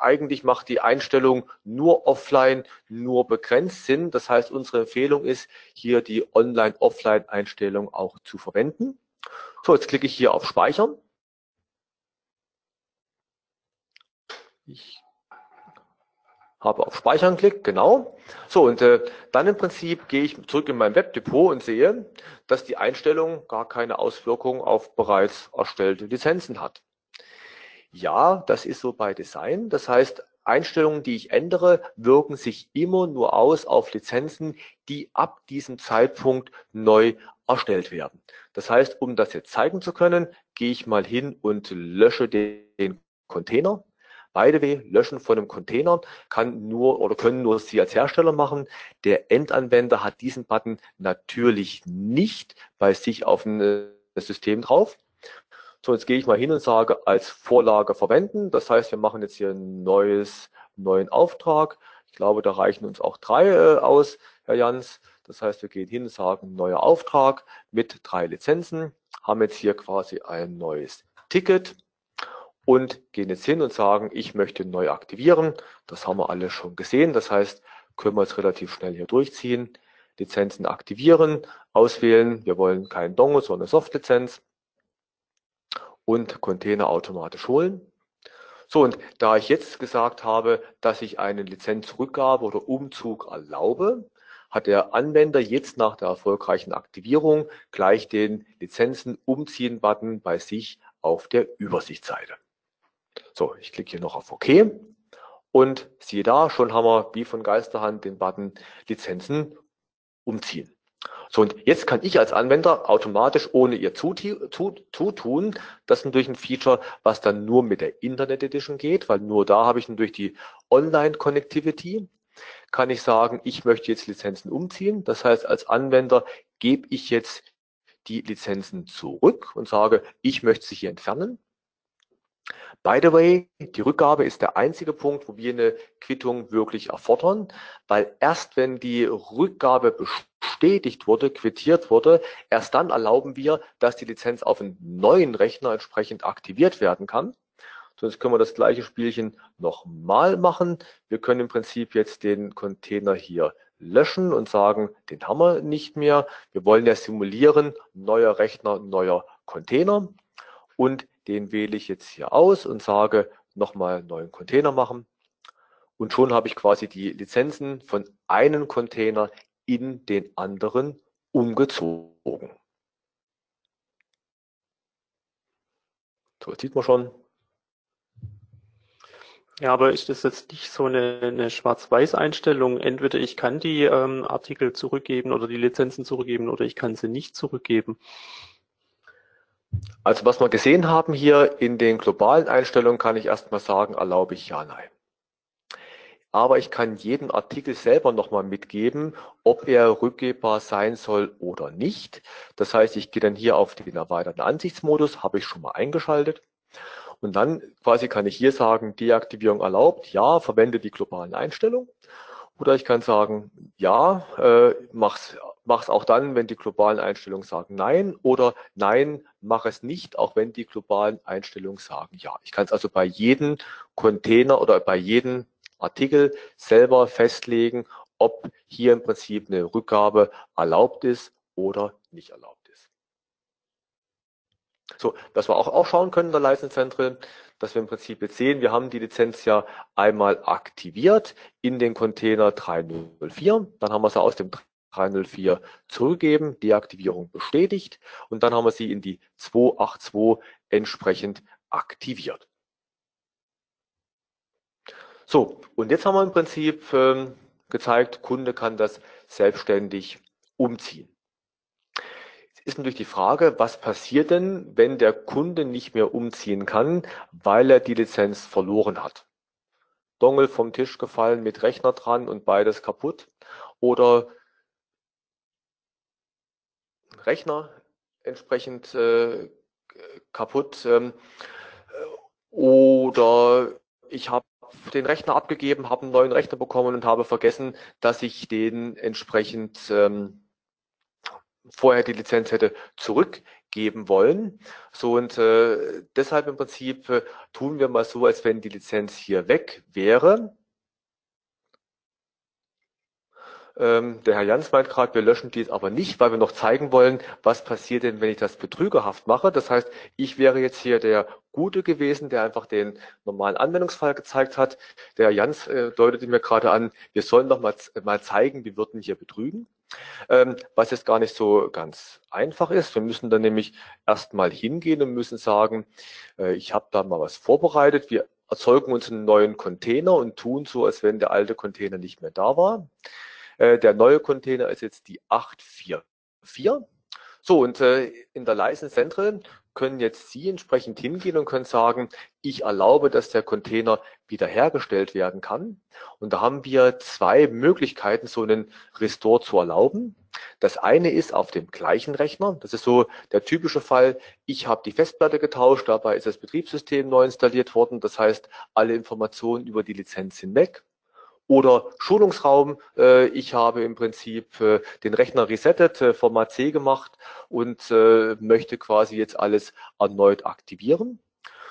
eigentlich macht die Einstellung nur offline, nur begrenzt Sinn. Das heißt, unsere Empfehlung ist, hier die Online-Offline-Einstellung auch zu verwenden. So, jetzt klicke ich hier auf Speichern. Ich habe auf Speichern geklickt, genau. So, und äh, dann im Prinzip gehe ich zurück in mein Webdepot und sehe, dass die Einstellung gar keine Auswirkung auf bereits erstellte Lizenzen hat. Ja, das ist so bei Design. Das heißt, Einstellungen, die ich ändere, wirken sich immer nur aus auf Lizenzen, die ab diesem Zeitpunkt neu erstellt werden. Das heißt, um das jetzt zeigen zu können, gehe ich mal hin und lösche den Container. By the Löschen von einem Container kann nur oder können nur Sie als Hersteller machen. Der Endanwender hat diesen Button natürlich nicht bei sich auf dem System drauf. So, jetzt gehe ich mal hin und sage, als Vorlage verwenden. Das heißt, wir machen jetzt hier ein neues, neuen Auftrag. Ich glaube, da reichen uns auch drei äh, aus, Herr Jans. Das heißt, wir gehen hin und sagen, neuer Auftrag mit drei Lizenzen, haben jetzt hier quasi ein neues Ticket und gehen jetzt hin und sagen, ich möchte neu aktivieren. Das haben wir alle schon gesehen. Das heißt, können wir jetzt relativ schnell hier durchziehen. Lizenzen aktivieren, auswählen. Wir wollen keinen Dongle, sondern eine Softlizenz und Container automatisch holen. So, und da ich jetzt gesagt habe, dass ich eine Lizenzrückgabe oder Umzug erlaube, hat der Anwender jetzt nach der erfolgreichen Aktivierung gleich den Lizenzen umziehen Button bei sich auf der Übersichtsseite. So, ich klicke hier noch auf OK und siehe da, schon haben wir wie von Geisterhand den Button Lizenzen umziehen. So, und jetzt kann ich als Anwender automatisch ohne ihr Zutun, das ist natürlich ein Feature, was dann nur mit der Internet Edition geht, weil nur da habe ich natürlich die Online-Connectivity, kann ich sagen, ich möchte jetzt Lizenzen umziehen. Das heißt, als Anwender gebe ich jetzt die Lizenzen zurück und sage, ich möchte sie hier entfernen. By the way, die Rückgabe ist der einzige Punkt, wo wir eine Quittung wirklich erfordern, weil erst wenn die Rückgabe bestätigt wurde, quittiert wurde, erst dann erlauben wir, dass die Lizenz auf einen neuen Rechner entsprechend aktiviert werden kann. Sonst können wir das gleiche Spielchen nochmal machen. Wir können im Prinzip jetzt den Container hier löschen und sagen, den haben wir nicht mehr. Wir wollen ja simulieren, neuer Rechner, neuer Container. Und den wähle ich jetzt hier aus und sage nochmal neuen Container machen. Und schon habe ich quasi die Lizenzen von einem Container in den anderen umgezogen. So, jetzt sieht man schon. Ja, aber ist das jetzt nicht so eine, eine Schwarz-Weiß-Einstellung? Entweder ich kann die ähm, Artikel zurückgeben oder die Lizenzen zurückgeben oder ich kann sie nicht zurückgeben. Also was wir gesehen haben hier in den globalen Einstellungen, kann ich erstmal sagen, erlaube ich ja, nein. Aber ich kann jeden Artikel selber nochmal mitgeben, ob er rückgebbar sein soll oder nicht. Das heißt, ich gehe dann hier auf den erweiterten Ansichtsmodus, habe ich schon mal eingeschaltet. Und dann quasi kann ich hier sagen, Deaktivierung erlaubt, ja, verwende die globalen Einstellungen. Oder ich kann sagen, ja, äh, mach's mach es auch dann, wenn die globalen Einstellungen sagen Nein oder Nein, mach es nicht, auch wenn die globalen Einstellungen sagen Ja. Ich kann es also bei jedem Container oder bei jedem Artikel selber festlegen, ob hier im Prinzip eine Rückgabe erlaubt ist oder nicht erlaubt ist. So, dass wir auch, auch schauen können in der License Central, dass wir im Prinzip jetzt sehen, wir haben die Lizenz ja einmal aktiviert in den Container 304. Dann haben wir sie aus dem 304 zurückgegeben, Deaktivierung bestätigt und dann haben wir sie in die 282 entsprechend aktiviert. So, und jetzt haben wir im Prinzip ähm, gezeigt, Kunde kann das selbstständig umziehen. Jetzt ist natürlich die Frage, was passiert denn, wenn der Kunde nicht mehr umziehen kann, weil er die Lizenz verloren hat? Dongle vom Tisch gefallen mit Rechner dran und beides kaputt oder Rechner entsprechend äh, kaputt ähm, oder ich habe den Rechner abgegeben, habe einen neuen Rechner bekommen und habe vergessen, dass ich den entsprechend ähm, vorher die Lizenz hätte zurückgeben wollen. So und äh, deshalb im Prinzip äh, tun wir mal so, als wenn die Lizenz hier weg wäre. Ähm, der Herr Jans meint gerade, wir löschen dies aber nicht, weil wir noch zeigen wollen, was passiert denn, wenn ich das betrügerhaft mache. Das heißt, ich wäre jetzt hier der Gute gewesen, der einfach den normalen Anwendungsfall gezeigt hat. Der Herr Jans äh, deutete mir gerade an, wir sollen doch mal, mal zeigen, wie würden hier betrügen. Ähm, was jetzt gar nicht so ganz einfach ist. Wir müssen dann nämlich erstmal hingehen und müssen sagen, äh, ich habe da mal was vorbereitet. Wir erzeugen uns einen neuen Container und tun so, als wenn der alte Container nicht mehr da war. Äh, der neue Container ist jetzt die 844. So, und äh, in der License Central können jetzt Sie entsprechend hingehen und können sagen, ich erlaube, dass der Container wiederhergestellt werden kann. Und da haben wir zwei Möglichkeiten, so einen Restore zu erlauben. Das eine ist auf dem gleichen Rechner. Das ist so der typische Fall. Ich habe die Festplatte getauscht, dabei ist das Betriebssystem neu installiert worden. Das heißt, alle Informationen über die Lizenz sind weg oder Schulungsraum. Äh, ich habe im Prinzip äh, den Rechner resettet, äh, Format C gemacht und möchte quasi jetzt alles erneut aktivieren.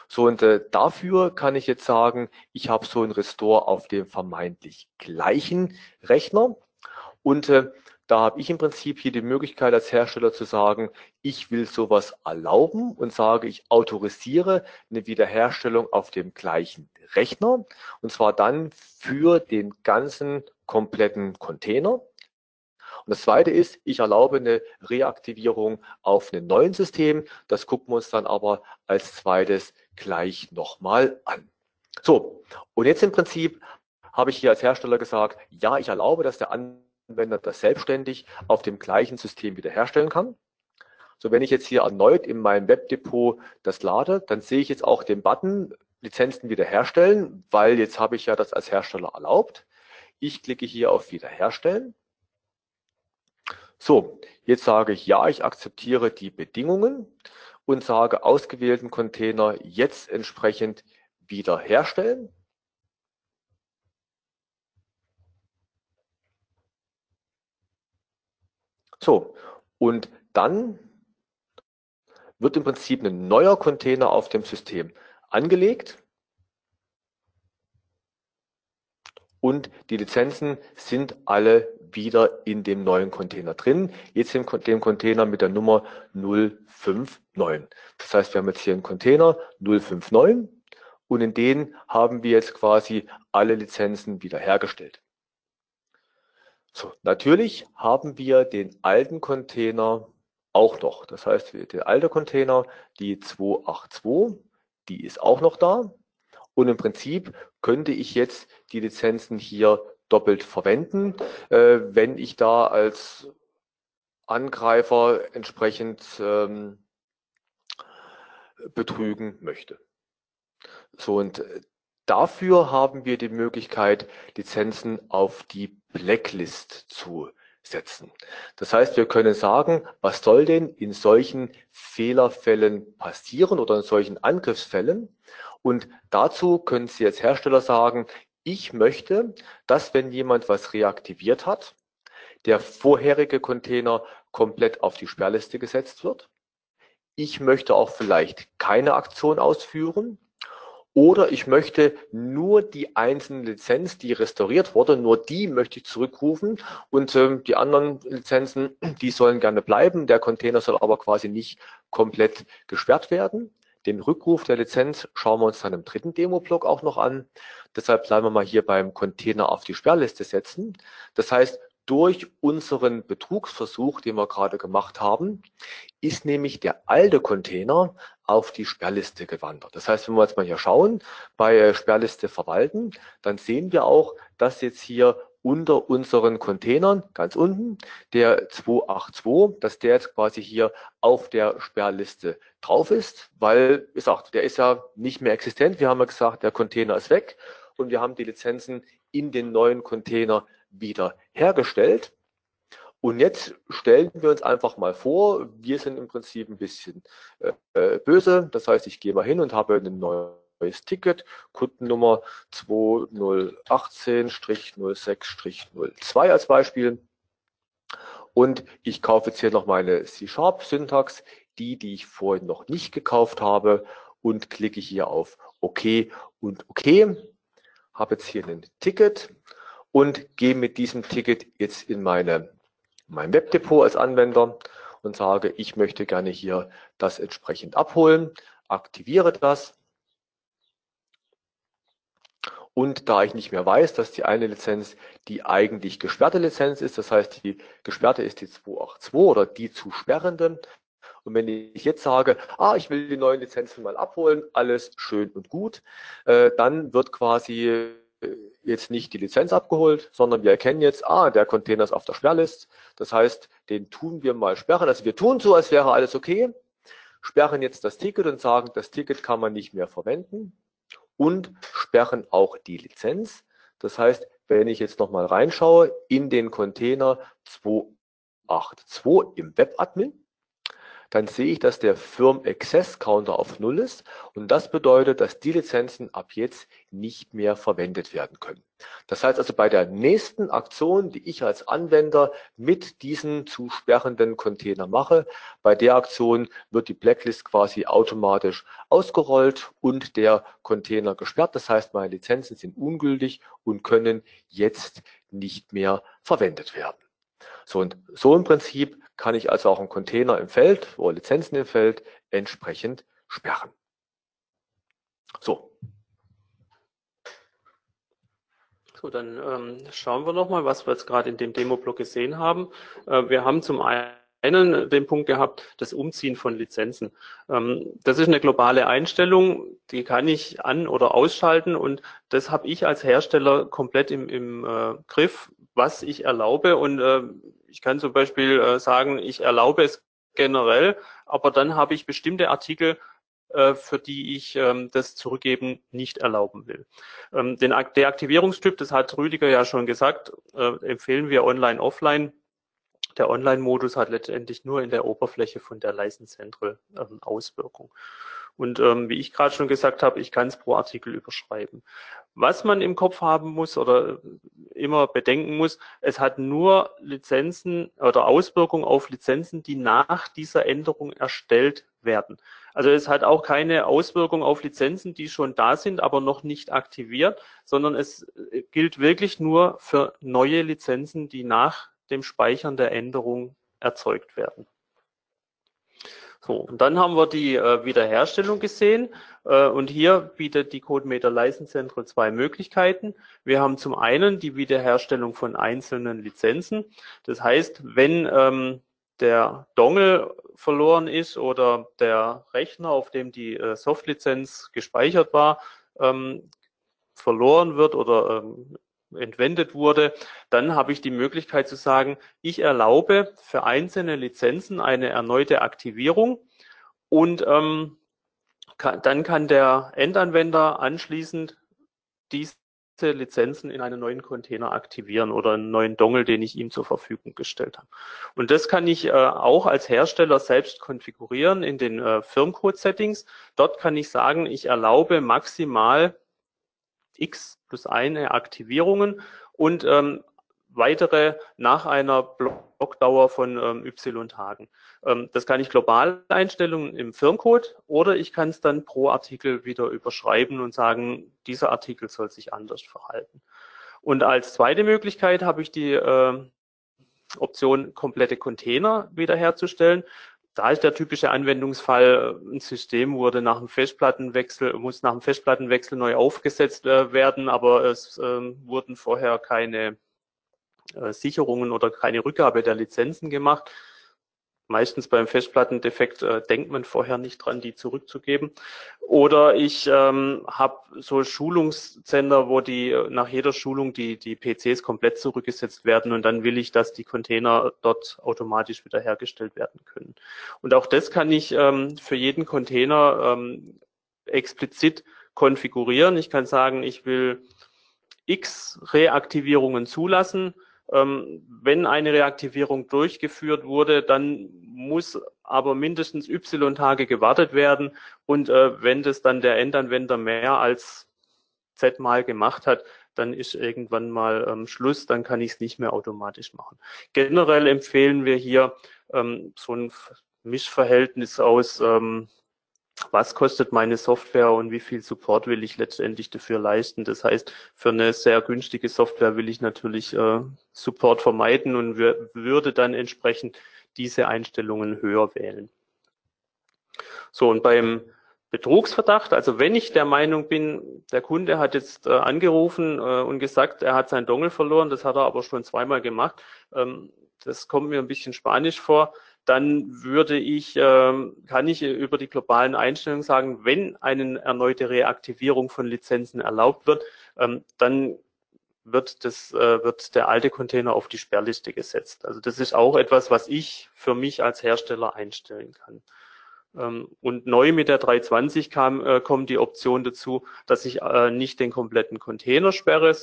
So, und äh, dafür kann ich jetzt sagen, ich habe so ein Restore auf dem vermeintlich gleichen Rechner. Und äh, da habe ich im Prinzip hier die Möglichkeit als Hersteller zu sagen, ich will sowas erlauben und sage, ich autorisiere eine Wiederherstellung auf dem gleichen Rechner und zwar dann für den ganzen kompletten Container. Und das zweite ist, ich erlaube eine Reaktivierung auf einem neuen System. Das gucken wir uns dann aber als zweites gleich nochmal an. So, und jetzt im Prinzip habe ich hier als Hersteller gesagt, ja, ich erlaube, dass der Anwender das selbstständig auf dem gleichen System wiederherstellen kann. So, wenn ich jetzt hier erneut in meinem Webdepot das lade, dann sehe ich jetzt auch den Button Lizenzen wiederherstellen, weil jetzt habe ich ja das als Hersteller erlaubt. Ich klicke hier auf Wiederherstellen. So, jetzt sage ich ja, ich akzeptiere die Bedingungen und sage ausgewählten Container jetzt entsprechend wiederherstellen. So, und dann wird im Prinzip ein neuer Container auf dem System angelegt. Und die Lizenzen sind alle wieder in dem neuen Container drin. Jetzt in dem Container mit der Nummer 059. Das heißt, wir haben jetzt hier einen Container 059 und in den haben wir jetzt quasi alle Lizenzen wiederhergestellt. So, natürlich haben wir den alten Container auch noch. Das heißt, der alte Container, die 282, die ist auch noch da. Und im Prinzip könnte ich jetzt die Lizenzen hier doppelt verwenden, äh, wenn ich da als Angreifer entsprechend ähm, betrügen möchte. So und äh, dafür haben wir die Möglichkeit, Lizenzen auf die Blacklist zu setzen. Das heißt, wir können sagen, was soll denn in solchen Fehlerfällen passieren oder in solchen Angriffsfällen? Und dazu können Sie als Hersteller sagen, ich möchte, dass wenn jemand was reaktiviert hat, der vorherige Container komplett auf die Sperrliste gesetzt wird. Ich möchte auch vielleicht keine Aktion ausführen, oder ich möchte nur die einzelne Lizenz, die restauriert wurde, nur die möchte ich zurückrufen und ähm, die anderen Lizenzen, (clears throat) die sollen gerne bleiben. Der Container soll aber quasi nicht komplett gesperrt werden. Den Rückruf der Lizenz schauen wir uns dann im dritten Demo-Block auch noch an. Deshalb bleiben wir mal hier beim Container auf die Sperrliste setzen. Das heißt, durch unseren Betrugsversuch, den wir gerade gemacht haben, ist nämlich der alte Container auf die Sperrliste gewandert. Das heißt, wenn wir jetzt mal hier schauen, bei äh, Sperrliste verwalten, dann sehen wir auch, dass jetzt hier unter unseren Containern ganz unten der 282, dass der jetzt quasi hier auf der Sperrliste drauf ist, weil, wie gesagt, der ist ja nicht mehr existent. Wir haben ja gesagt, der Container ist weg und wir haben die Lizenzen in den neuen Container wieder hergestellt. Und jetzt stellen wir uns einfach mal vor, wir sind im Prinzip ein bisschen äh, äh böse. Das heißt, ich gehe mal hin und habe ein neues Ticket, Kundennummer 2018-06-02 als Beispiel. Und ich kaufe jetzt hier noch meine C-Sharp-Syntax, die, die ich vorhin noch nicht gekauft habe und klicke hier auf OK und OK. Habe jetzt hier ein Ticket und gehe mit diesem Ticket jetzt in meine, mein Webdepot als Anwender und sage, ich möchte gerne hier das entsprechend abholen, aktiviere das. Und da ich nicht mehr weiß, dass die eine Lizenz die eigentlich gesperrte Lizenz ist, das heißt, die gesperrte ist die 282 oder die zu sperrende. Und wenn ich jetzt sage, ah, ich will die neuen Lizenzen mal abholen, alles schön und gut, äh, dann wird quasi jetzt nicht die Lizenz abgeholt, sondern wir erkennen jetzt, ah, der Container ist auf der Sperrlist. Das heißt, den tun wir mal sperren. Also wir tun so, als wäre alles okay, sperren jetzt das Ticket und sagen, das Ticket kann man nicht mehr verwenden und sperren auch die Lizenz. Das heißt, wenn ich jetzt nochmal reinschaue in den Container 282 im Webadmin, dann sehe ich, dass der Firm Access Counter auf Null ist und das bedeutet, dass die Lizenzen ab jetzt nicht mehr verwendet werden können. Das heißt also bei der nächsten Aktion, die ich als Anwender mit diesen zu sperrenden Container mache, bei der Aktion wird die Blacklist quasi automatisch ausgerollt und der Container gesperrt. Das heißt, meine Lizenzen sind ungültig und können jetzt nicht mehr verwendet werden. So und so im Prinzip kann ich also auch einen Container im Feld oder Lizenzen im Feld entsprechend sperren. So. So, dann ähm, schauen wir nochmal, was wir jetzt gerade in dem Demo-Block gesehen haben. Äh, wir haben zum einen den Punkt gehabt, das Umziehen von Lizenzen. Ähm, das ist eine globale Einstellung, die kann ich an- oder ausschalten und das habe ich als Hersteller komplett im, im äh, Griff, was ich erlaube und äh, ich kann zum Beispiel äh, sagen, ich erlaube es generell, aber dann habe ich bestimmte Artikel, äh, für die ich ähm, das Zurückgeben nicht erlauben will. Ähm, den Deaktivierungstyp, das hat Rüdiger ja schon gesagt, äh, empfehlen wir online, offline. Der Online-Modus hat letztendlich nur in der Oberfläche von der License Central ähm, Auswirkung. Und ähm, wie ich gerade schon gesagt habe, ich kann es pro Artikel überschreiben. Was man im Kopf haben muss oder immer bedenken muss, es hat nur Lizenzen oder Auswirkungen auf Lizenzen, die nach dieser Änderung erstellt werden. Also es hat auch keine Auswirkung auf Lizenzen, die schon da sind, aber noch nicht aktiviert, sondern es äh, gilt wirklich nur für neue Lizenzen, die nach dem Speichern der Änderung erzeugt werden. So, und dann haben wir die äh, Wiederherstellung gesehen äh, und hier bietet die CodeMeter License Central zwei Möglichkeiten. Wir haben zum einen die Wiederherstellung von einzelnen Lizenzen. Das heißt, wenn ähm, der Dongle verloren ist oder der Rechner, auf dem die äh, Softlizenz gespeichert war, ähm, verloren wird oder ähm, entwendet wurde, dann habe ich die Möglichkeit zu sagen, ich erlaube für einzelne Lizenzen eine erneute Aktivierung und ähm, kann, dann kann der Endanwender anschließend diese Lizenzen in einen neuen Container aktivieren oder einen neuen Dongle, den ich ihm zur Verfügung gestellt habe. Und das kann ich äh, auch als Hersteller selbst konfigurieren in den äh, Firmcode-Settings. Dort kann ich sagen, ich erlaube maximal x plus eine Aktivierungen und ähm, weitere nach einer Blockdauer von ähm, y Tagen. Ähm, das kann ich global einstellen im Firmcode oder ich kann es dann pro Artikel wieder überschreiben und sagen, dieser Artikel soll sich anders verhalten. Und als zweite Möglichkeit habe ich die äh, Option komplette Container wiederherzustellen. Da ist der typische Anwendungsfall, ein System wurde nach dem Festplattenwechsel, muss nach dem Festplattenwechsel neu aufgesetzt äh, werden, aber es äh, wurden vorher keine äh, Sicherungen oder keine Rückgabe der Lizenzen gemacht. Meistens beim Festplattendefekt äh, denkt man vorher nicht dran, die zurückzugeben. Oder ich ähm, habe so Schulungssender, wo die äh, nach jeder Schulung die, die PCs komplett zurückgesetzt werden und dann will ich, dass die Container dort automatisch wiederhergestellt werden können. Und auch das kann ich ähm, für jeden Container ähm, explizit konfigurieren. Ich kann sagen, ich will X Reaktivierungen zulassen wenn eine Reaktivierung durchgeführt wurde, dann muss aber mindestens Y-Tage gewartet werden. Und äh, wenn das dann der Endanwender mehr als Z mal gemacht hat, dann ist irgendwann mal ähm, Schluss, dann kann ich es nicht mehr automatisch machen. Generell empfehlen wir hier ähm, so ein Mischverhältnis aus ähm, was kostet meine Software und wie viel Support will ich letztendlich dafür leisten. Das heißt, für eine sehr günstige Software will ich natürlich äh, Support vermeiden und würde dann entsprechend diese Einstellungen höher wählen. So, und beim Betrugsverdacht, also wenn ich der Meinung bin, der Kunde hat jetzt äh, angerufen äh, und gesagt, er hat sein Dongle verloren, das hat er aber schon zweimal gemacht, ähm, das kommt mir ein bisschen spanisch vor, dann würde ich, ähm, kann ich über die globalen Einstellungen sagen, wenn eine erneute Reaktivierung von Lizenzen erlaubt wird, ähm, dann wird, das, äh, wird der alte Container auf die Sperrliste gesetzt. Also das ist auch etwas, was ich für mich als Hersteller einstellen kann. Ähm, und neu mit der 320 kam, äh, kommt die Option dazu, dass ich äh, nicht den kompletten Container sperre,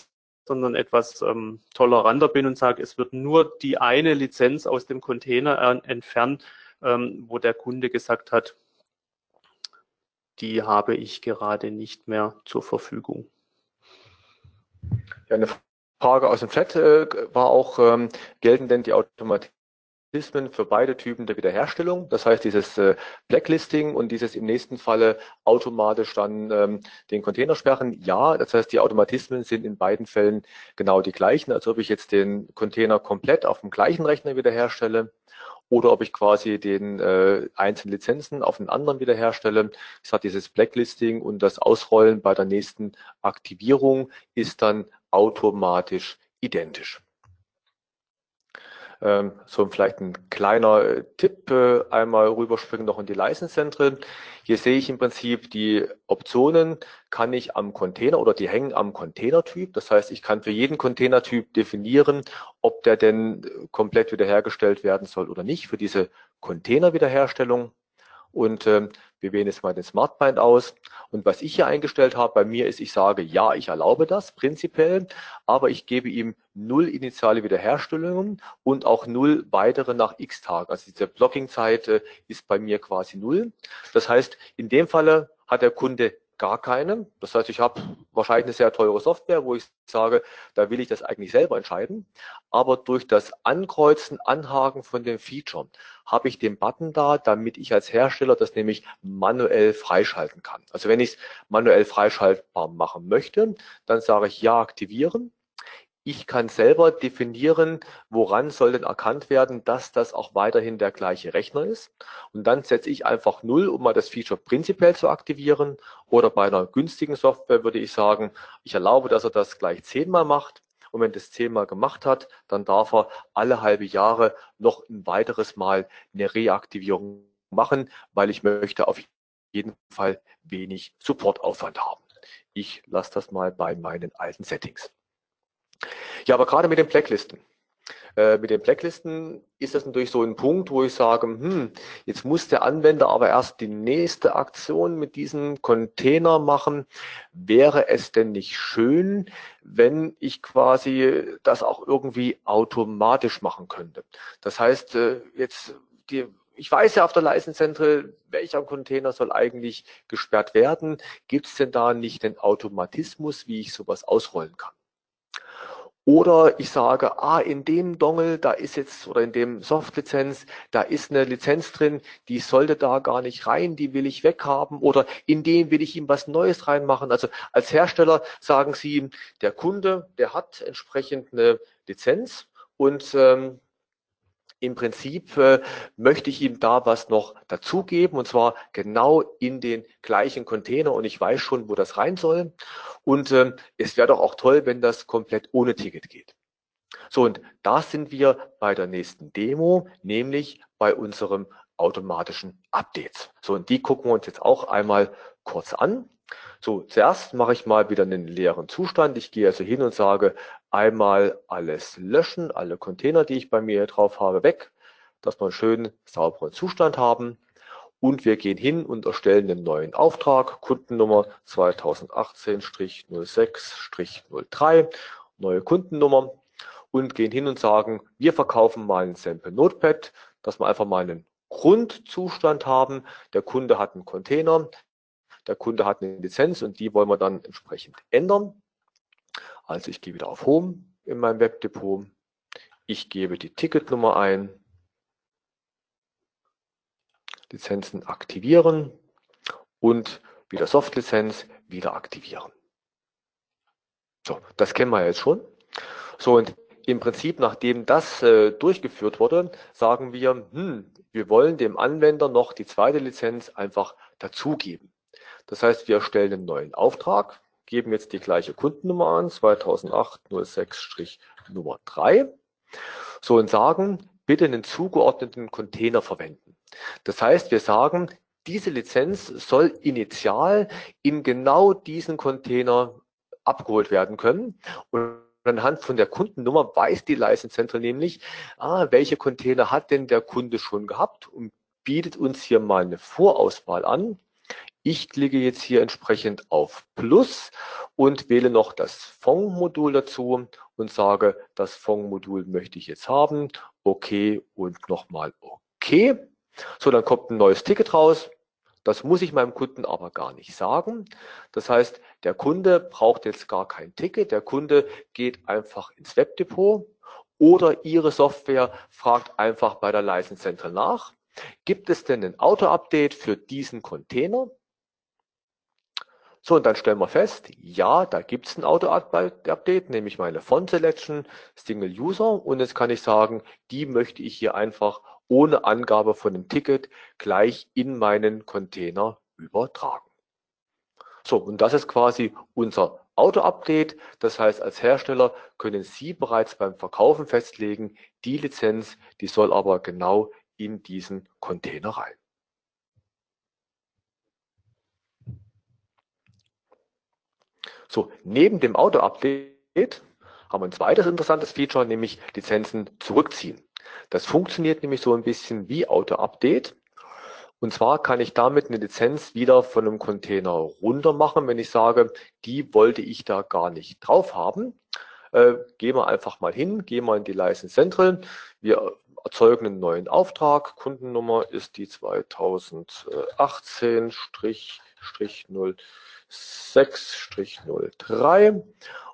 sondern etwas ähm, toleranter bin und sage, es wird nur die eine Lizenz aus dem Container entfernt, ähm, wo der Kunde gesagt hat, die habe ich gerade nicht mehr zur Verfügung. Ja, eine Frage aus dem Chat äh, war auch, ähm, gelten denn die Automatismen für beide Typen der Wiederherstellung. Das heißt, dieses äh, Blacklisting und dieses im nächsten Falle automatisch dann ähm, den Container sperren. Ja, das heißt, die Automatismen sind in beiden Fällen genau die gleichen, als ob ich jetzt den Container komplett auf dem gleichen Rechner wiederherstelle oder ob ich quasi den äh, einzelnen Lizenzen auf einen anderen wiederherstelle. Das hat dieses Blacklisting und das Ausrollen bei der nächsten Aktivierung ist dann automatisch identisch. Ähm, so vielleicht ein kleiner äh, Tipp, äh, einmal rüberspringen noch in die Leistungszentren. Hier sehe ich im Prinzip die Optionen, kann ich am Container oder die hängen am Containertyp. Das heißt, ich kann für jeden Containertyp definieren, ob der denn komplett wiederhergestellt werden soll oder nicht für diese Containerwiederherstellung. Und ähm, wir wählen jetzt mal den Smartbind aus. Und was ich hier eingestellt habe bei mir ist, ich sage, ja, ich erlaube das prinzipiell, aber ich gebe ihm null initiale Wiederherstellungen und auch null weitere nach x Tagen. Also diese Blockingzeit äh, ist bei mir quasi null. Das heißt, in dem Falle hat der Kunde gar keine. Das heißt, ich habe wahrscheinlich eine sehr teure Software, wo ich sage, da will ich das eigentlich selber entscheiden. Aber durch das Ankreuzen, Anhaken von dem Feature habe ich den Button da, damit ich als Hersteller das nämlich manuell freischalten kann. Also wenn ich es manuell freischaltbar machen möchte, dann sage ich ja aktivieren ich kann selber definieren, woran soll denn erkannt werden, dass das auch weiterhin der gleiche Rechner ist. Und dann setze ich einfach null, um mal das Feature prinzipiell zu aktivieren. Oder bei einer günstigen Software würde ich sagen, ich erlaube, dass er das gleich zehnmal macht. Und wenn das zehnmal gemacht hat, dann darf er alle halbe Jahre noch ein weiteres Mal eine Reaktivierung machen, weil ich möchte auf jeden Fall wenig Supportaufwand haben. Ich lasse das mal bei meinen alten Settings. Ja, aber gerade mit den Blacklisten. Äh, mit den Blacklisten ist das natürlich so ein Punkt, wo ich sage, hm, jetzt muss der Anwender aber erst die nächste Aktion mit diesem Container machen. Wäre es denn nicht schön, wenn ich quasi das auch irgendwie automatisch machen könnte? Das heißt, äh, jetzt die ich weiß ja auf der Leistenzentre, welcher Container soll eigentlich gesperrt werden. Gibt es denn da nicht den Automatismus, wie ich sowas ausrollen kann? Oder ich sage, ah, in dem Dongle, da ist jetzt, oder in dem Softlizenz, da ist eine Lizenz drin, die sollte da gar nicht rein, die will ich weghaben, oder in dem will ich ihm was Neues reinmachen. Also als Hersteller sagen Sie, der Kunde, der hat entsprechend eine Lizenz und ähm, im Prinzip äh, möchte ich ihm da was noch dazugeben und zwar genau in den gleichen Container und ich weiß schon, wo das rein soll. Und äh, es wäre doch auch toll, wenn das komplett ohne Ticket geht. So, und da sind wir bei der nächsten Demo, nämlich bei unserem automatischen Updates. So, und die gucken wir uns jetzt auch einmal kurz an. So, zuerst mache ich mal wieder einen leeren Zustand. Ich gehe also hin und sage einmal alles löschen, alle Container, die ich bei mir hier drauf habe, weg, dass wir einen schönen sauberen Zustand haben. Und wir gehen hin und erstellen einen neuen Auftrag, Kundennummer 2018-06-03, neue Kundennummer und gehen hin und sagen, wir verkaufen mal ein Sample Notepad, dass wir einfach mal einen Grundzustand haben. Der Kunde hat einen Container, der Kunde hat eine Lizenz und die wollen wir dann entsprechend ändern. Also ich gehe wieder auf Home in meinem Webdepot. Ich gebe die Ticketnummer ein. Lizenzen aktivieren und wieder Softlizenz wieder aktivieren. So, das kennen wir jetzt schon. So, und im Prinzip, nachdem das äh, durchgeführt wurde, sagen wir, hm, wir wollen dem Anwender noch die zweite Lizenz einfach dazugeben. Das heißt, wir erstellen einen neuen Auftrag, geben jetzt die gleiche Kundennummer an, 2008-06-Nummer 3. So und sagen, bitte einen zugeordneten Container verwenden. Das heißt, wir sagen, diese Lizenz soll initial in genau diesen Container abgeholt werden können. Und anhand von der Kundennummer weiß die Leistungszentren nämlich, ah, welche Container hat denn der Kunde schon gehabt und bietet uns hier mal eine Vorauswahl an. Ich klicke jetzt hier entsprechend auf Plus und wähle noch das Fond-Modul dazu und sage, das Fond-Modul möchte ich jetzt haben. Okay und nochmal okay. So, dann kommt ein neues Ticket raus. Das muss ich meinem Kunden aber gar nicht sagen. Das heißt, der Kunde braucht jetzt gar kein Ticket. Der Kunde geht einfach ins Webdepot oder Ihre Software fragt einfach bei der License Central nach. Gibt es denn ein Auto-Update für diesen Container? So, und dann stellen wir fest, ja, da gibt es ein Auto-Update, nämlich meine Font Selection Single User. Und jetzt kann ich sagen, die möchte ich hier einfach ohne Angabe von einem Ticket gleich in meinen Container übertragen. So, und das ist quasi unser Auto-Update. Das heißt, als Hersteller können Sie bereits beim Verkaufen festlegen, die Lizenz, die soll aber genau in diesen Container rein. So, neben dem Auto-Update haben wir ein zweites interessantes Feature, nämlich Lizenzen zurückziehen. Das funktioniert nämlich so ein bisschen wie Auto-Update. Und zwar kann ich damit eine Lizenz wieder von einem Container runter machen, wenn ich sage, die wollte ich da gar nicht drauf haben. Äh, gehen wir einfach mal hin, gehen wir in die License Central. Wir erzeugen einen neuen Auftrag. Kundennummer ist die 2018-0 6-03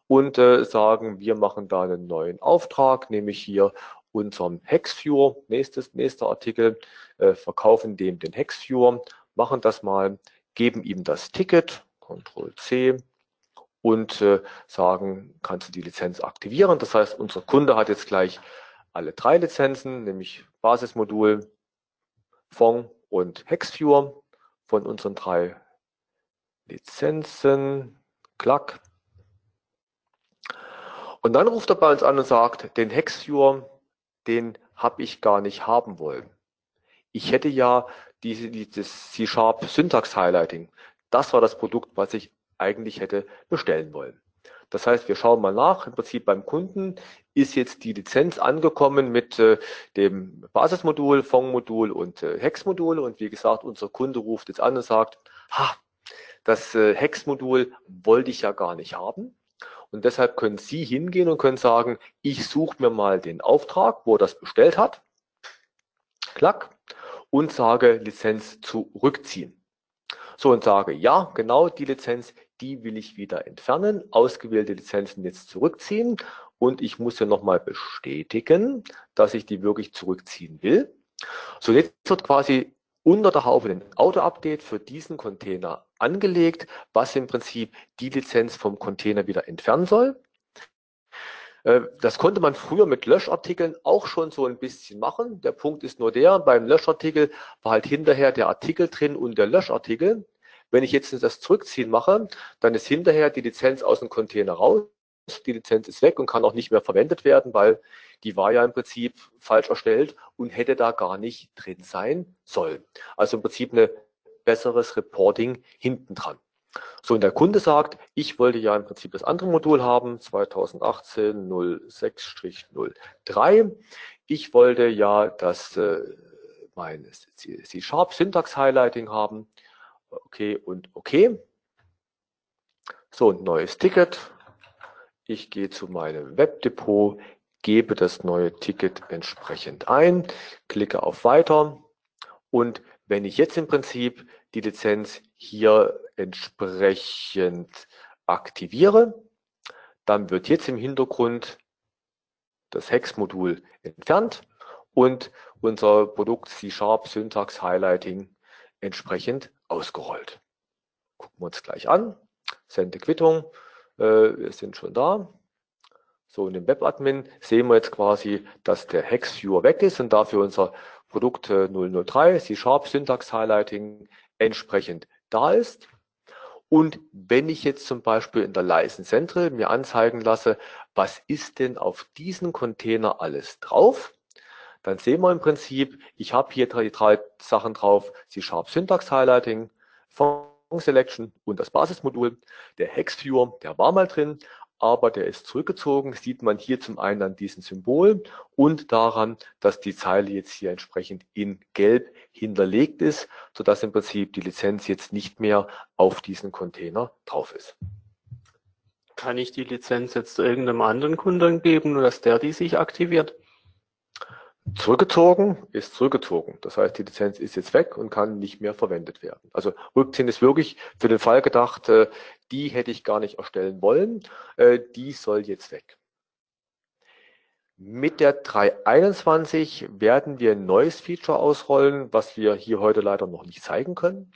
und äh, sagen, wir machen da einen neuen Auftrag, nämlich hier unserem Hexviewer, nächstes, nächster Artikel, äh, verkaufen dem den Hexviewer, machen das mal, geben ihm das Ticket, Ctrl C. Und äh, sagen, kannst du die Lizenz aktivieren. Das heißt, unser Kunde hat jetzt gleich alle drei Lizenzen, nämlich Basismodul, Fong und Hexviewer. Von unseren drei Lizenzen, klack. Und dann ruft er bei uns an und sagt, den Hexviewer, den habe ich gar nicht haben wollen. Ich hätte ja diese, dieses C-Sharp Syntax Highlighting. Das war das Produkt, was ich eigentlich hätte bestellen wollen. Das heißt, wir schauen mal nach. Im Prinzip beim Kunden ist jetzt die Lizenz angekommen mit äh, dem Basismodul, Fong-Modul und äh, Hex-Modul. Und wie gesagt, unser Kunde ruft jetzt an und sagt, ha, das äh, Hex-Modul wollte ich ja gar nicht haben. Und deshalb können Sie hingehen und können sagen, ich suche mir mal den Auftrag, wo er das bestellt hat. Klack. Und sage Lizenz zurückziehen. So und sage, ja, genau die Lizenz, die will ich wieder entfernen. Ausgewählte Lizenzen jetzt zurückziehen. Und ich muss ja nochmal bestätigen, dass ich die wirklich zurückziehen will. So, jetzt wird quasi unter der Haube ein Auto-Update für diesen Container angelegt, was im Prinzip die Lizenz vom Container wieder entfernen soll. Äh, das konnte man früher mit Löschartikeln auch schon so ein bisschen machen. Der Punkt ist nur der, beim Löschartikel war halt hinterher der Artikel drin und der Löschartikel. Wenn ich jetzt das Zurückziehen mache, dann ist hinterher die Lizenz aus dem Container raus. Die Lizenz ist weg und kann auch nicht mehr verwendet werden, weil die war ja im Prinzip falsch erstellt und hätte da gar nicht drin sein sollen. Also im Prinzip ein besseres Reporting hinten dran. So, und der Kunde sagt, ich wollte ja im Prinzip das andere Modul haben, 2018 06-03. Ich wollte ja das äh, mein C-Sharp Syntax Highlighting haben. Okay und okay. So, ein neues Ticket. Ich gehe zu meinem Webdepot, gebe das neue Ticket entsprechend ein, klicke auf Weiter und wenn ich jetzt im Prinzip die Lizenz hier entsprechend aktiviere, dann wird jetzt im Hintergrund das Hex-Modul entfernt und unser Produkt C-Sharp Syntax Highlighting entsprechend ausgerollt. Gucken wir uns gleich an. Sende Quittung. Äh, wir sind schon da. So, in dem Webadmin sehen wir jetzt quasi, dass der Hex-Viewer weg ist und dafür unser Produkt 003, C-Sharp Syntax Highlighting entsprechend da ist. Und wenn ich jetzt zum Beispiel in der License Central mir anzeigen lasse, was ist denn auf diesen Container alles drauf, dann sehen wir im Prinzip, ich habe hier drei, drei Sachen drauf, C-Sharp Syntax Highlighting, Selection und das Basismodul. Der Hex Viewer, der war mal drin, aber der ist zurückgezogen, sieht man hier zum einen an diesem Symbol und daran, dass die Zeile jetzt hier entsprechend in gelb hinterlegt ist, sodass im Prinzip die Lizenz jetzt nicht mehr auf diesen Container drauf ist. Kann ich die Lizenz jetzt irgendeinem anderen Kunden geben, nur dass der die sich aktiviert? Zurückgezogen ist zurückgezogen. Das heißt, die Lizenz ist jetzt weg und kann nicht mehr verwendet werden. Also Rückziehen ist wirklich für den Fall gedacht, äh, die hätte ich gar nicht erstellen wollen. Äh, die soll jetzt weg. Mit der 321 werden wir ein neues Feature ausrollen, was wir hier heute leider noch nicht zeigen können.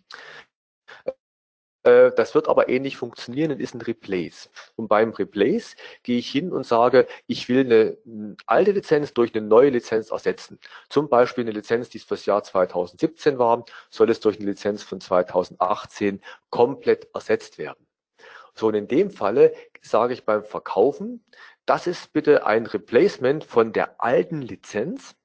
Äh, das wird aber ähnlich funktionieren und ist ein Replace. Und beim Replace gehe ich hin und sage, ich will eine alte Lizenz durch eine neue Lizenz ersetzen. Zum Beispiel eine Lizenz, die es fürs Jahr 2017 war, soll es durch eine Lizenz von 2018 komplett ersetzt werden. So, und in dem Falle sage ich beim Verkaufen, das ist bitte ein Replacement von der alten Lizenz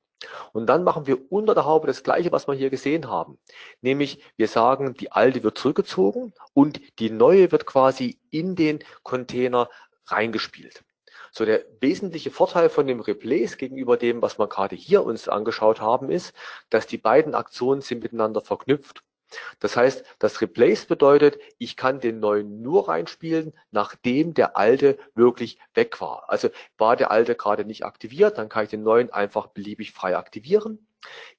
und dann machen wir unter der Haube das Gleiche, was wir hier gesehen haben. Nämlich wir sagen, die alte wird zurückgezogen und die neue wird quasi in den Container reingespielt. So der wesentliche Vorteil von dem Replace gegenüber dem, was wir gerade hier uns angeschaut haben, ist, dass die beiden Aktionen sind miteinander verknüpft. Das heißt, das Replace bedeutet, ich kann den neuen nur reinspielen, nachdem der alte wirklich weg war. Also war der alte gerade nicht aktiviert, dann kann ich den neuen einfach beliebig frei aktivieren.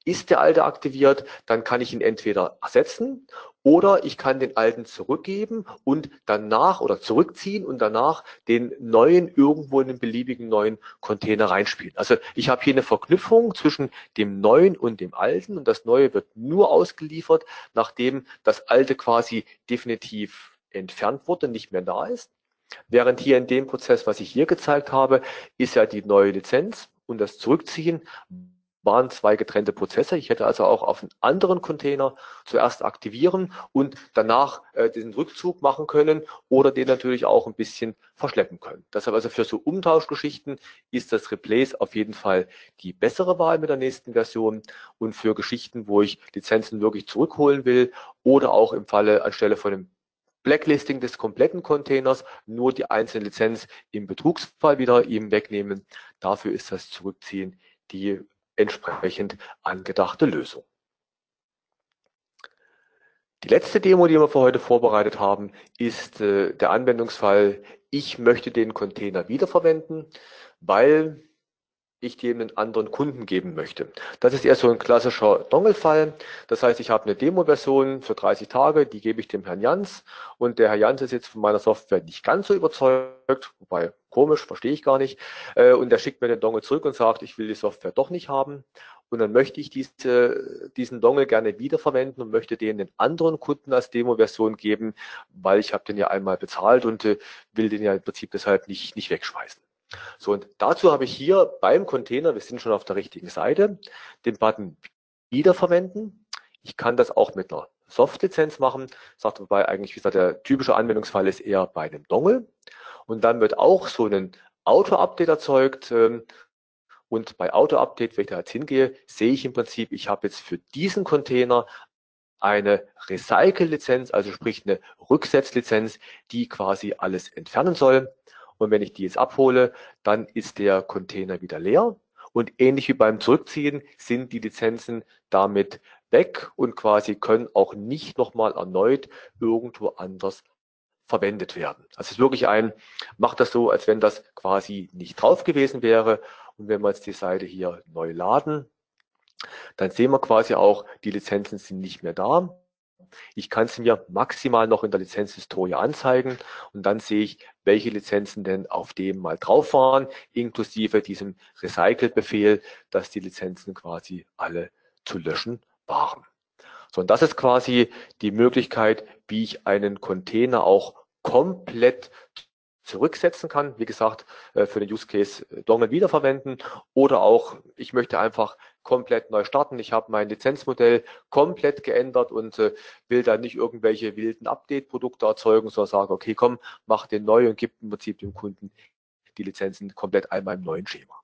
Ist der alte aktiviert, dann kann ich ihn entweder ersetzen oder ich kann den alten zurückgeben und danach oder zurückziehen und danach den neuen irgendwo in einen beliebigen neuen Container reinspielen. Also ich habe hier eine Verknüpfung zwischen dem neuen und dem alten und das neue wird nur ausgeliefert, nachdem das alte quasi definitiv entfernt wurde, nicht mehr da ist. Während hier in dem Prozess, was ich hier gezeigt habe, ist ja die neue Lizenz und das Zurückziehen waren zwei getrennte Prozesse. Ich hätte also auch auf einen anderen Container zuerst aktivieren und danach äh, diesen Rückzug machen können oder den natürlich auch ein bisschen verschleppen können. Deshalb also für so Umtauschgeschichten ist das Replace auf jeden Fall die bessere Wahl mit der nächsten Version und für Geschichten, wo ich Lizenzen wirklich zurückholen will oder auch im Falle anstelle von einem Blacklisting des kompletten Containers, nur die einzelne Lizenz im Betrugsfall wieder ihm wegnehmen. Dafür ist das Zurückziehen die entsprechend angedachte Lösung. Die letzte Demo, die wir für heute vorbereitet haben, ist äh, der Anwendungsfall, ich möchte den Container wiederverwenden, weil ich dem einen anderen Kunden geben möchte. Das ist eher so ein klassischer Dongle-Fall. Das heißt, ich habe eine Demo-Version für 30 Tage, die gebe ich dem Herrn Jans und der Herr Jans ist jetzt von meiner Software nicht ganz so überzeugt, wobei komisch, verstehe ich gar nicht. Äh, und der schickt mir den Dongle zurück und sagt, ich will die Software doch nicht haben. Und dann möchte ich diese, diesen Dongle gerne wiederverwenden und möchte den den anderen Kunden als Demo-Version geben, weil ich habe den ja einmal bezahlt und äh, will den ja im Prinzip deshalb nicht, nicht wegschmeißen. So, und dazu habe ich hier beim Container, wir sind schon auf der richtigen Seite, den Button Wiederverwenden. Ich kann das auch mit einer Soft-Lizenz machen, sagt wobei eigentlich, wie gesagt, der typische Anwendungsfall ist eher bei einem Dongle. Und dann wird auch so ein Auto-Update erzeugt. Ähm, und bei Auto-Update, wenn ich da jetzt hingehe, sehe ich im Prinzip, ich habe jetzt für diesen Container eine Recycle-Lizenz, also sprich eine Rücksetzlizenz, die quasi alles entfernen soll. Und wenn ich die jetzt abhole, dann ist der Container wieder leer. Und ähnlich wie beim Zurückziehen sind die Lizenzen damit weg und quasi können auch nicht nochmal erneut irgendwo anders verwendet werden. Also es ist wirklich ein, macht das so, als wenn das quasi nicht drauf gewesen wäre. Und wenn wir jetzt die Seite hier neu laden, dann sehen wir quasi auch, die Lizenzen sind nicht mehr da. Ich kann sie mir maximal noch in der Lizenzhistorie anzeigen und dann sehe ich, welche Lizenzen denn auf dem mal drauf waren, inklusive diesem Recycle-Befehl, dass die Lizenzen quasi alle zu löschen waren. So, und das ist quasi die Möglichkeit, wie ich einen Container auch komplett zurücksetzen kann. Wie gesagt, äh, für den Use Case äh, Dongle wiederverwenden oder auch, ich möchte einfach komplett neu starten. Ich habe mein Lizenzmodell komplett geändert und äh, will da nicht irgendwelche wilden Update-Produkte erzeugen, sondern sage, okay, komm, mach den neu und gib im Prinzip dem Kunden die Lizenzen komplett einmal im neuen Schema.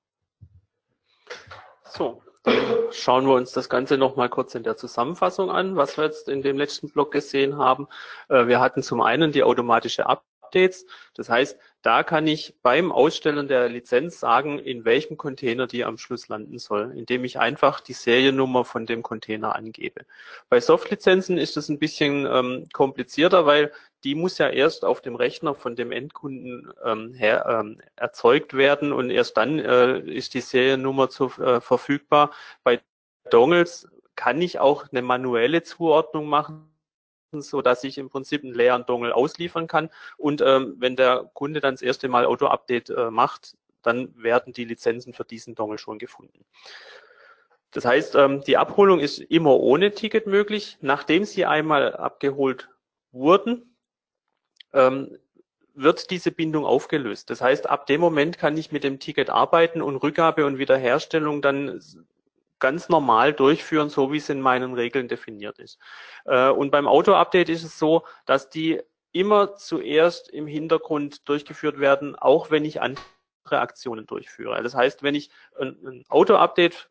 So, dann schauen wir uns das Ganze nochmal kurz in der Zusammenfassung an, was wir jetzt in dem letzten Block gesehen haben. Wir hatten zum einen die automatische Ab Updates. Das heißt, da kann ich beim Ausstellen der Lizenz sagen, in welchem Container die am Schluss landen soll, indem ich einfach die Seriennummer von dem Container angebe. Bei Softlizenzen ist das ein bisschen ähm, komplizierter, weil die muss ja erst auf dem Rechner von dem Endkunden ähm, her, ähm, erzeugt werden und erst dann äh, ist die Seriennummer zu, äh, verfügbar. Bei Dongles kann ich auch eine manuelle Zuordnung machen so dass ich im Prinzip einen leeren Dongle ausliefern kann. Und ähm, wenn der Kunde dann das erste Mal Auto-Update äh, macht, dann werden die Lizenzen für diesen Dongle schon gefunden. Das heißt, ähm, die Abholung ist immer ohne Ticket möglich. Nachdem sie einmal abgeholt wurden, ähm, wird diese Bindung aufgelöst. Das heißt, ab dem Moment kann ich mit dem Ticket arbeiten und Rückgabe und Wiederherstellung dann ganz normal durchführen, so wie es in meinen Regeln definiert ist. Äh, und beim Auto-Update ist es so, dass die immer zuerst im Hintergrund durchgeführt werden, auch wenn ich andere Aktionen durchführe. Das heißt, wenn ich ein Auto-Update,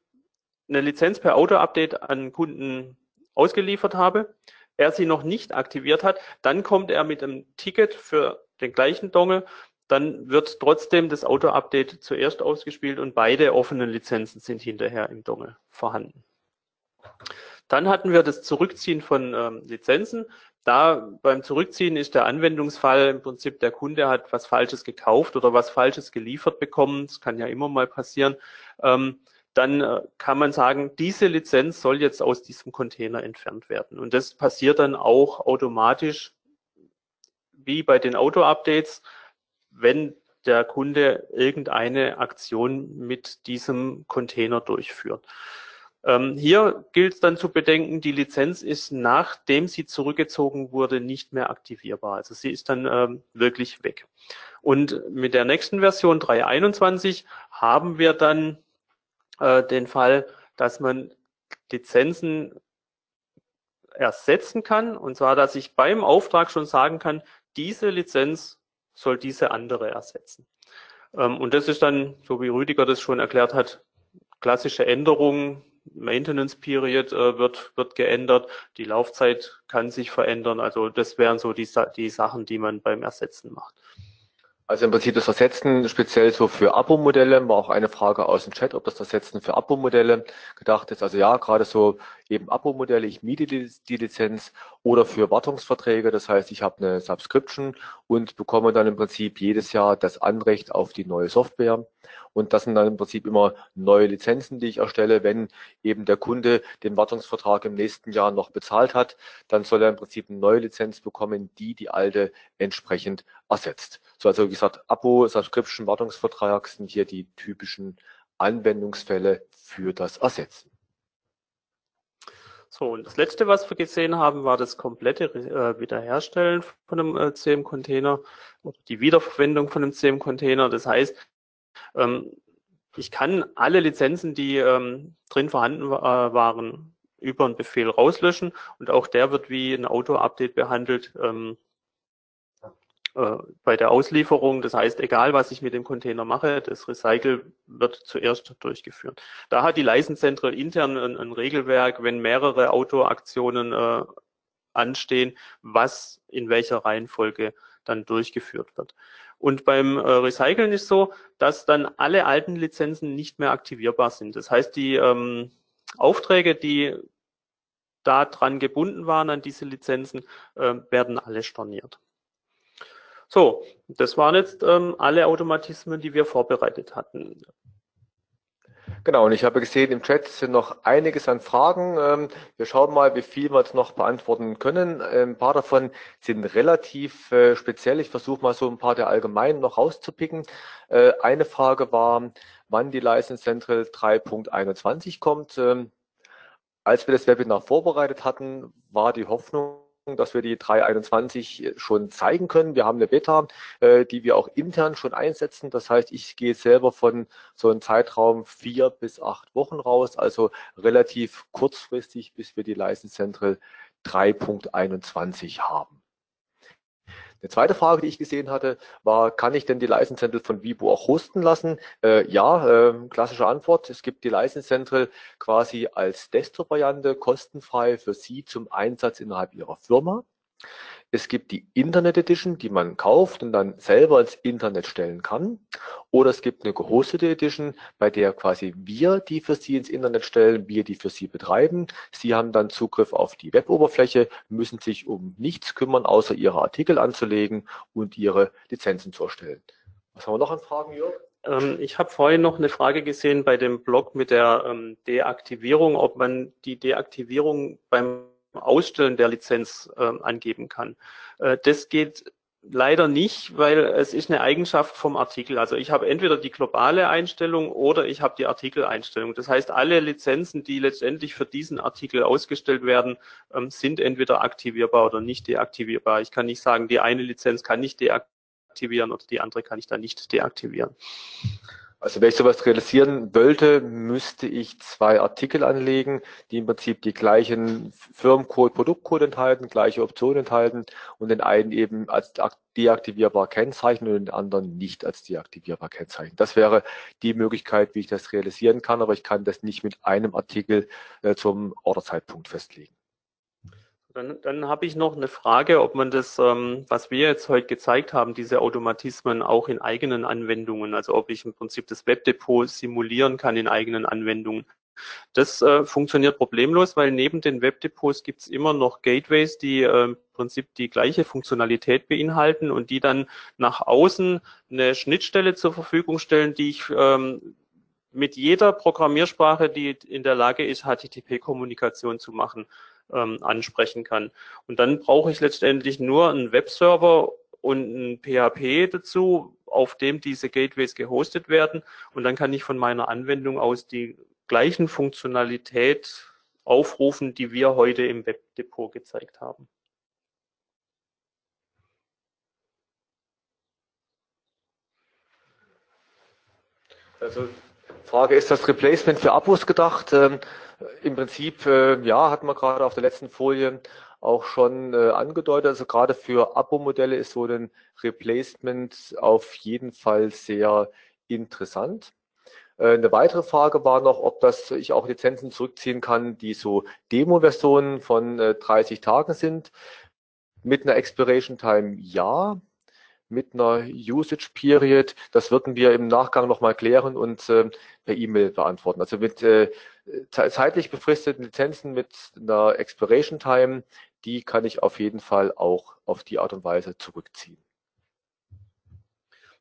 eine Lizenz per Auto-Update an Kunden ausgeliefert habe, er sie noch nicht aktiviert hat, dann kommt er mit einem Ticket für den gleichen Dongle dann wird trotzdem das Auto-Update zuerst ausgespielt und beide offenen Lizenzen sind hinterher im Dongle vorhanden. Dann hatten wir das Zurückziehen von ähm, Lizenzen. Da beim Zurückziehen ist der Anwendungsfall im Prinzip, der Kunde hat was Falsches gekauft oder was Falsches geliefert bekommen. Das kann ja immer mal passieren. Ähm, dann äh, kann man sagen, diese Lizenz soll jetzt aus diesem Container entfernt werden. Und das passiert dann auch automatisch wie bei den Auto-Updates wenn der Kunde irgendeine Aktion mit diesem Container durchführt. Ähm, hier gilt es dann zu bedenken, die Lizenz ist, nachdem sie zurückgezogen wurde, nicht mehr aktivierbar. Also sie ist dann ähm, wirklich weg. Und mit der nächsten Version 3.21 haben wir dann äh, den Fall, dass man Lizenzen ersetzen kann. Und zwar, dass ich beim Auftrag schon sagen kann, diese Lizenz soll diese andere ersetzen. Ähm, und das ist dann, so wie Rüdiger das schon erklärt hat, klassische Änderungen. Maintenance Period äh, wird, wird geändert, die Laufzeit kann sich verändern. Also das wären so die, die Sachen, die man beim Ersetzen macht. Also im Prinzip das Ersetzen speziell so für Abo-Modelle war auch eine Frage aus dem Chat, ob das Ersetzen für Abo-Modelle gedacht ist. Also ja, gerade so eben Abo-Modelle, ich miete die, die, Lizenz oder für Wartungsverträge. Das heißt, ich habe eine Subscription und bekomme dann im Prinzip jedes Jahr das Anrecht auf die neue Software. Und das sind dann im Prinzip immer neue Lizenzen, die ich erstelle. Wenn eben der Kunde den Wartungsvertrag im nächsten Jahr noch bezahlt hat, dann soll er im Prinzip eine neue Lizenz bekommen, die die alte entsprechend ersetzt. So, also wie gesagt, Abo, Subscription, Wartungsvertrag sind hier die typischen Anwendungsfälle für das Ersetzen. So, und das letzte, was wir gesehen haben, war das komplette äh, Wiederherstellen von einem äh, CM-Container oder die Wiederverwendung von einem CM-Container. Das heißt, Ähm, ich kann alle Lizenzen, die ähm, drin vorhanden äh, waren, über einen Befehl rauslöschen und auch der wird wie ein Auto-Update behandelt ähm, äh, bei der Auslieferung. Das heißt, egal was ich mit dem Container mache, das Recycle wird zuerst durchgeführt. Da hat die License intern ein, ein, Regelwerk, wenn mehrere Autoaktionen äh, anstehen, was in welcher Reihenfolge dann durchgeführt wird. Und beim äh, Recyceln ist so, dass dann alle alten Lizenzen nicht mehr aktivierbar sind. Das heißt, die ähm, Aufträge, die da dran gebunden waren an diese Lizenzen, äh, werden alle storniert. So, das waren jetzt ähm, alle Automatismen, die wir vorbereitet hatten. Genau, und ich habe gesehen, im Chat sind noch einiges an Fragen. Ähm, wir schauen mal, wie viel wir jetzt noch beantworten können. Ähm, ein paar davon sind relativ äh, speziell. Ich versuche mal so ein paar der allgemeinen noch rauszupicken. Äh, eine Frage war, wann die License Central 3.21 kommt. Ähm, als wir das Webinar vorbereitet hatten, war die Hoffnung, dass wir die 321 schon zeigen können. Wir haben eine Beta, äh, die wir auch intern schon einsetzen. Das heißt, ich gehe selber von so einem Zeitraum vier bis acht Wochen raus, also relativ kurzfristig, bis wir die License Central 3.21 haben. Eine zweite Frage, die ich gesehen hatte, war, kann ich denn die License Central von Vibo auch hosten lassen? Äh, ja, äh, klassische Antwort. Es gibt die License Central quasi als Desktop-Variante kostenfrei für Sie zum Einsatz innerhalb Ihrer Firma. Es gibt die Internet Edition, die man kauft und dann selber ins Internet stellen kann. Oder es gibt eine gehostete Edition, bei der quasi wir die für Sie ins Internet stellen, wir die für Sie betreiben. Sie haben dann Zugriff auf die Weboberfläche, müssen sich um nichts kümmern, außer Ihre Artikel anzulegen und Ihre Lizenzen zu erstellen. Was haben wir noch an Fragen, Jörg? Ähm, ich habe vorhin noch eine Frage gesehen bei dem Blog mit der ähm, Deaktivierung, ob man die Deaktivierung beim Ausstellen der Lizenz äh, angeben kann. Äh, das geht leider nicht, weil es ist eine Eigenschaft vom Artikel. Also ich habe entweder die globale Einstellung oder ich habe die Artikeleinstellung. Das heißt, alle Lizenzen, die letztendlich für diesen Artikel ausgestellt werden, ähm, sind entweder aktivierbar oder nicht deaktivierbar. Ich kann nicht sagen, die eine Lizenz kann nicht deaktivieren oder die andere kann ich dann nicht deaktivieren. Also wenn ich sowas realisieren wollte, müsste ich zwei Artikel anlegen, die im Prinzip die gleichen Firmencode, Produktcode enthalten, gleiche Optionen enthalten und den einen eben als deaktivierbar kennzeichnen und den anderen nicht als deaktivierbar kennzeichnen. Das wäre die Möglichkeit, wie ich das realisieren kann, aber ich kann das nicht mit einem Artikel äh, zum Orderzeitpunkt festlegen. Dann, dann habe ich noch eine Frage, ob man das, ähm, was wir jetzt heute gezeigt haben, diese Automatismen auch in eigenen Anwendungen, also ob ich im Prinzip das Webdepot simulieren kann in eigenen Anwendungen. Das äh, funktioniert problemlos, weil neben den Webdepots gibt es immer noch Gateways, die äh, im Prinzip die gleiche Funktionalität beinhalten und die dann nach außen eine Schnittstelle zur Verfügung stellen, die ich ähm, mit jeder Programmiersprache, die in der Lage ist, HTTP-Kommunikation zu machen, ähm, ansprechen kann. Und dann brauche ich letztendlich nur einen Webserver und ein PHP dazu, auf dem diese Gateways gehostet werden. Und dann kann ich von meiner Anwendung aus die gleichen Funktionalität aufrufen, die wir heute im Webdepot gezeigt haben. Also Frage, ist das Replacement für Abos gedacht? Ähm, im Prinzip, äh, ja, hat man gerade auf der letzten Folie auch schon äh, angedeutet. Also gerade für Abo-Modelle ist so ein Replacement auf jeden Fall sehr interessant. Äh, eine weitere Frage war noch, ob das ich auch Lizenzen zurückziehen kann, die so Demo-Versionen von 30 Tagen sind. Mit einer Expiration Time ja mit einer Usage Period. Das würden wir im Nachgang nochmal klären und äh, per E-Mail beantworten. Also mit äh, zeitlich befristeten Lizenzen mit einer Expiration Time, die kann ich auf jeden Fall auch auf die Art und Weise zurückziehen.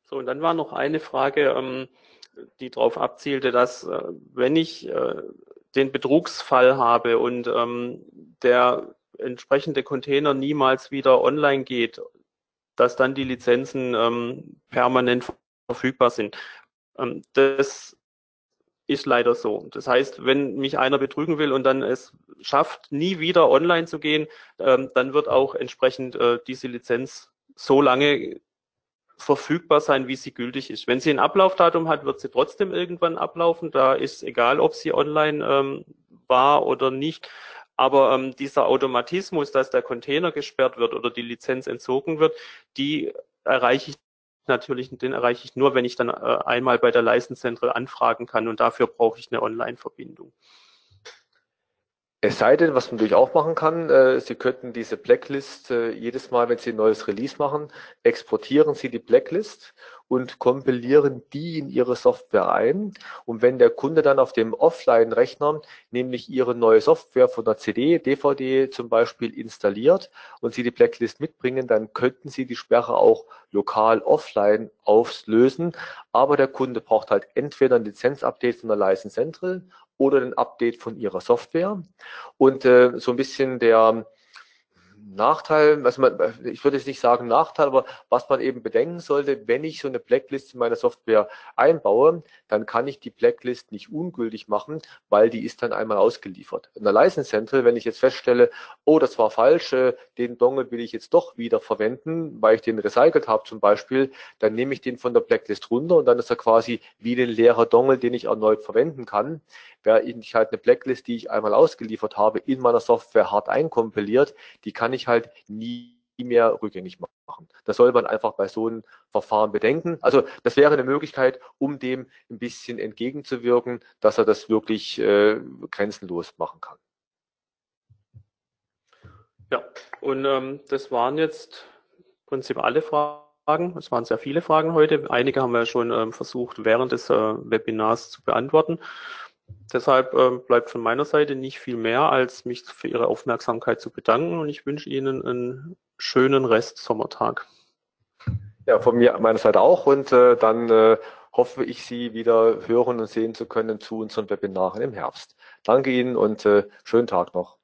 So, und dann war noch eine Frage, ähm, die darauf abzielte, dass äh, wenn ich äh, den Betrugsfall habe und ähm, der entsprechende Container niemals wieder online geht, dass dann die Lizenzen ähm, permanent verfügbar sind. Ähm, das ist leider so. Das heißt, wenn mich einer betrügen will und dann es schafft, nie wieder online zu gehen, ähm, dann wird auch entsprechend äh, diese Lizenz so lange verfügbar sein, wie sie gültig ist. Wenn sie ein Ablaufdatum hat, wird sie trotzdem irgendwann ablaufen. Da ist egal, ob sie online ähm, war oder nicht. Aber ähm, dieser Automatismus, dass der Container gesperrt wird oder die Lizenz entzogen wird, die erreiche ich natürlich, den erreiche ich nur, wenn ich dann äh, einmal bei der License Central anfragen kann und dafür brauche ich eine Online-Verbindung. Es sei denn, was man natürlich auch machen kann, äh, Sie könnten diese Blacklist äh, jedes Mal, wenn Sie ein neues Release machen, exportieren Sie die Blacklist und kompilieren die in Ihre Software ein. Und wenn der Kunde dann auf dem Offline-Rechner nämlich Ihre neue Software von der CD, DVD zum Beispiel installiert und Sie die Blacklist mitbringen, dann könnten Sie die Sperre auch lokal offline auflösen. Aber der Kunde braucht halt entweder ein Lizenzupdate von der License Central oder ein Update von ihrer Software. Und äh, so ein bisschen der Nachteil, also man, ich würde jetzt nicht sagen Nachteil, aber was man eben bedenken sollte, wenn ich so eine Blacklist in meiner Software einbaue, dann kann ich die Blacklist nicht ungültig machen, weil die ist dann einmal ausgeliefert. In der License Central, wenn ich jetzt feststelle, oh, das war falsch, äh, den Dongle will ich jetzt doch wieder verwenden, weil ich den recycelt habe zum Beispiel, dann nehme ich den von der Blacklist runter und dann ist er quasi wie ein leerer Dongle, den ich erneut verwenden kann. Wäre ich halt eine Blacklist, die ich einmal ausgeliefert habe, in meiner Software hart einkompiliert, die kann ich halt nie mehr rückgängig machen. Das soll man einfach bei so einem Verfahren bedenken. Also das wäre eine Möglichkeit, um dem ein bisschen entgegenzuwirken, dass er das wirklich äh, grenzenlos machen kann. Ja, und ähm, das waren jetzt im Prinzip alle Fragen. Es waren sehr viele Fragen heute. Einige haben wir schon ähm, versucht, während des äh, Webinars zu beantworten. Deshalb ähm, bleibt von meiner Seite nicht viel mehr, als mich für Ihre Aufmerksamkeit zu bedanken und ich wünsche Ihnen einen schönen Rest Sommertag. Ja, von mir, meiner Seite auch und äh, dann äh, hoffe ich, Sie wieder hören und sehen zu können zu unseren Webinaren im Herbst. Danke Ihnen und äh, schönen Tag noch.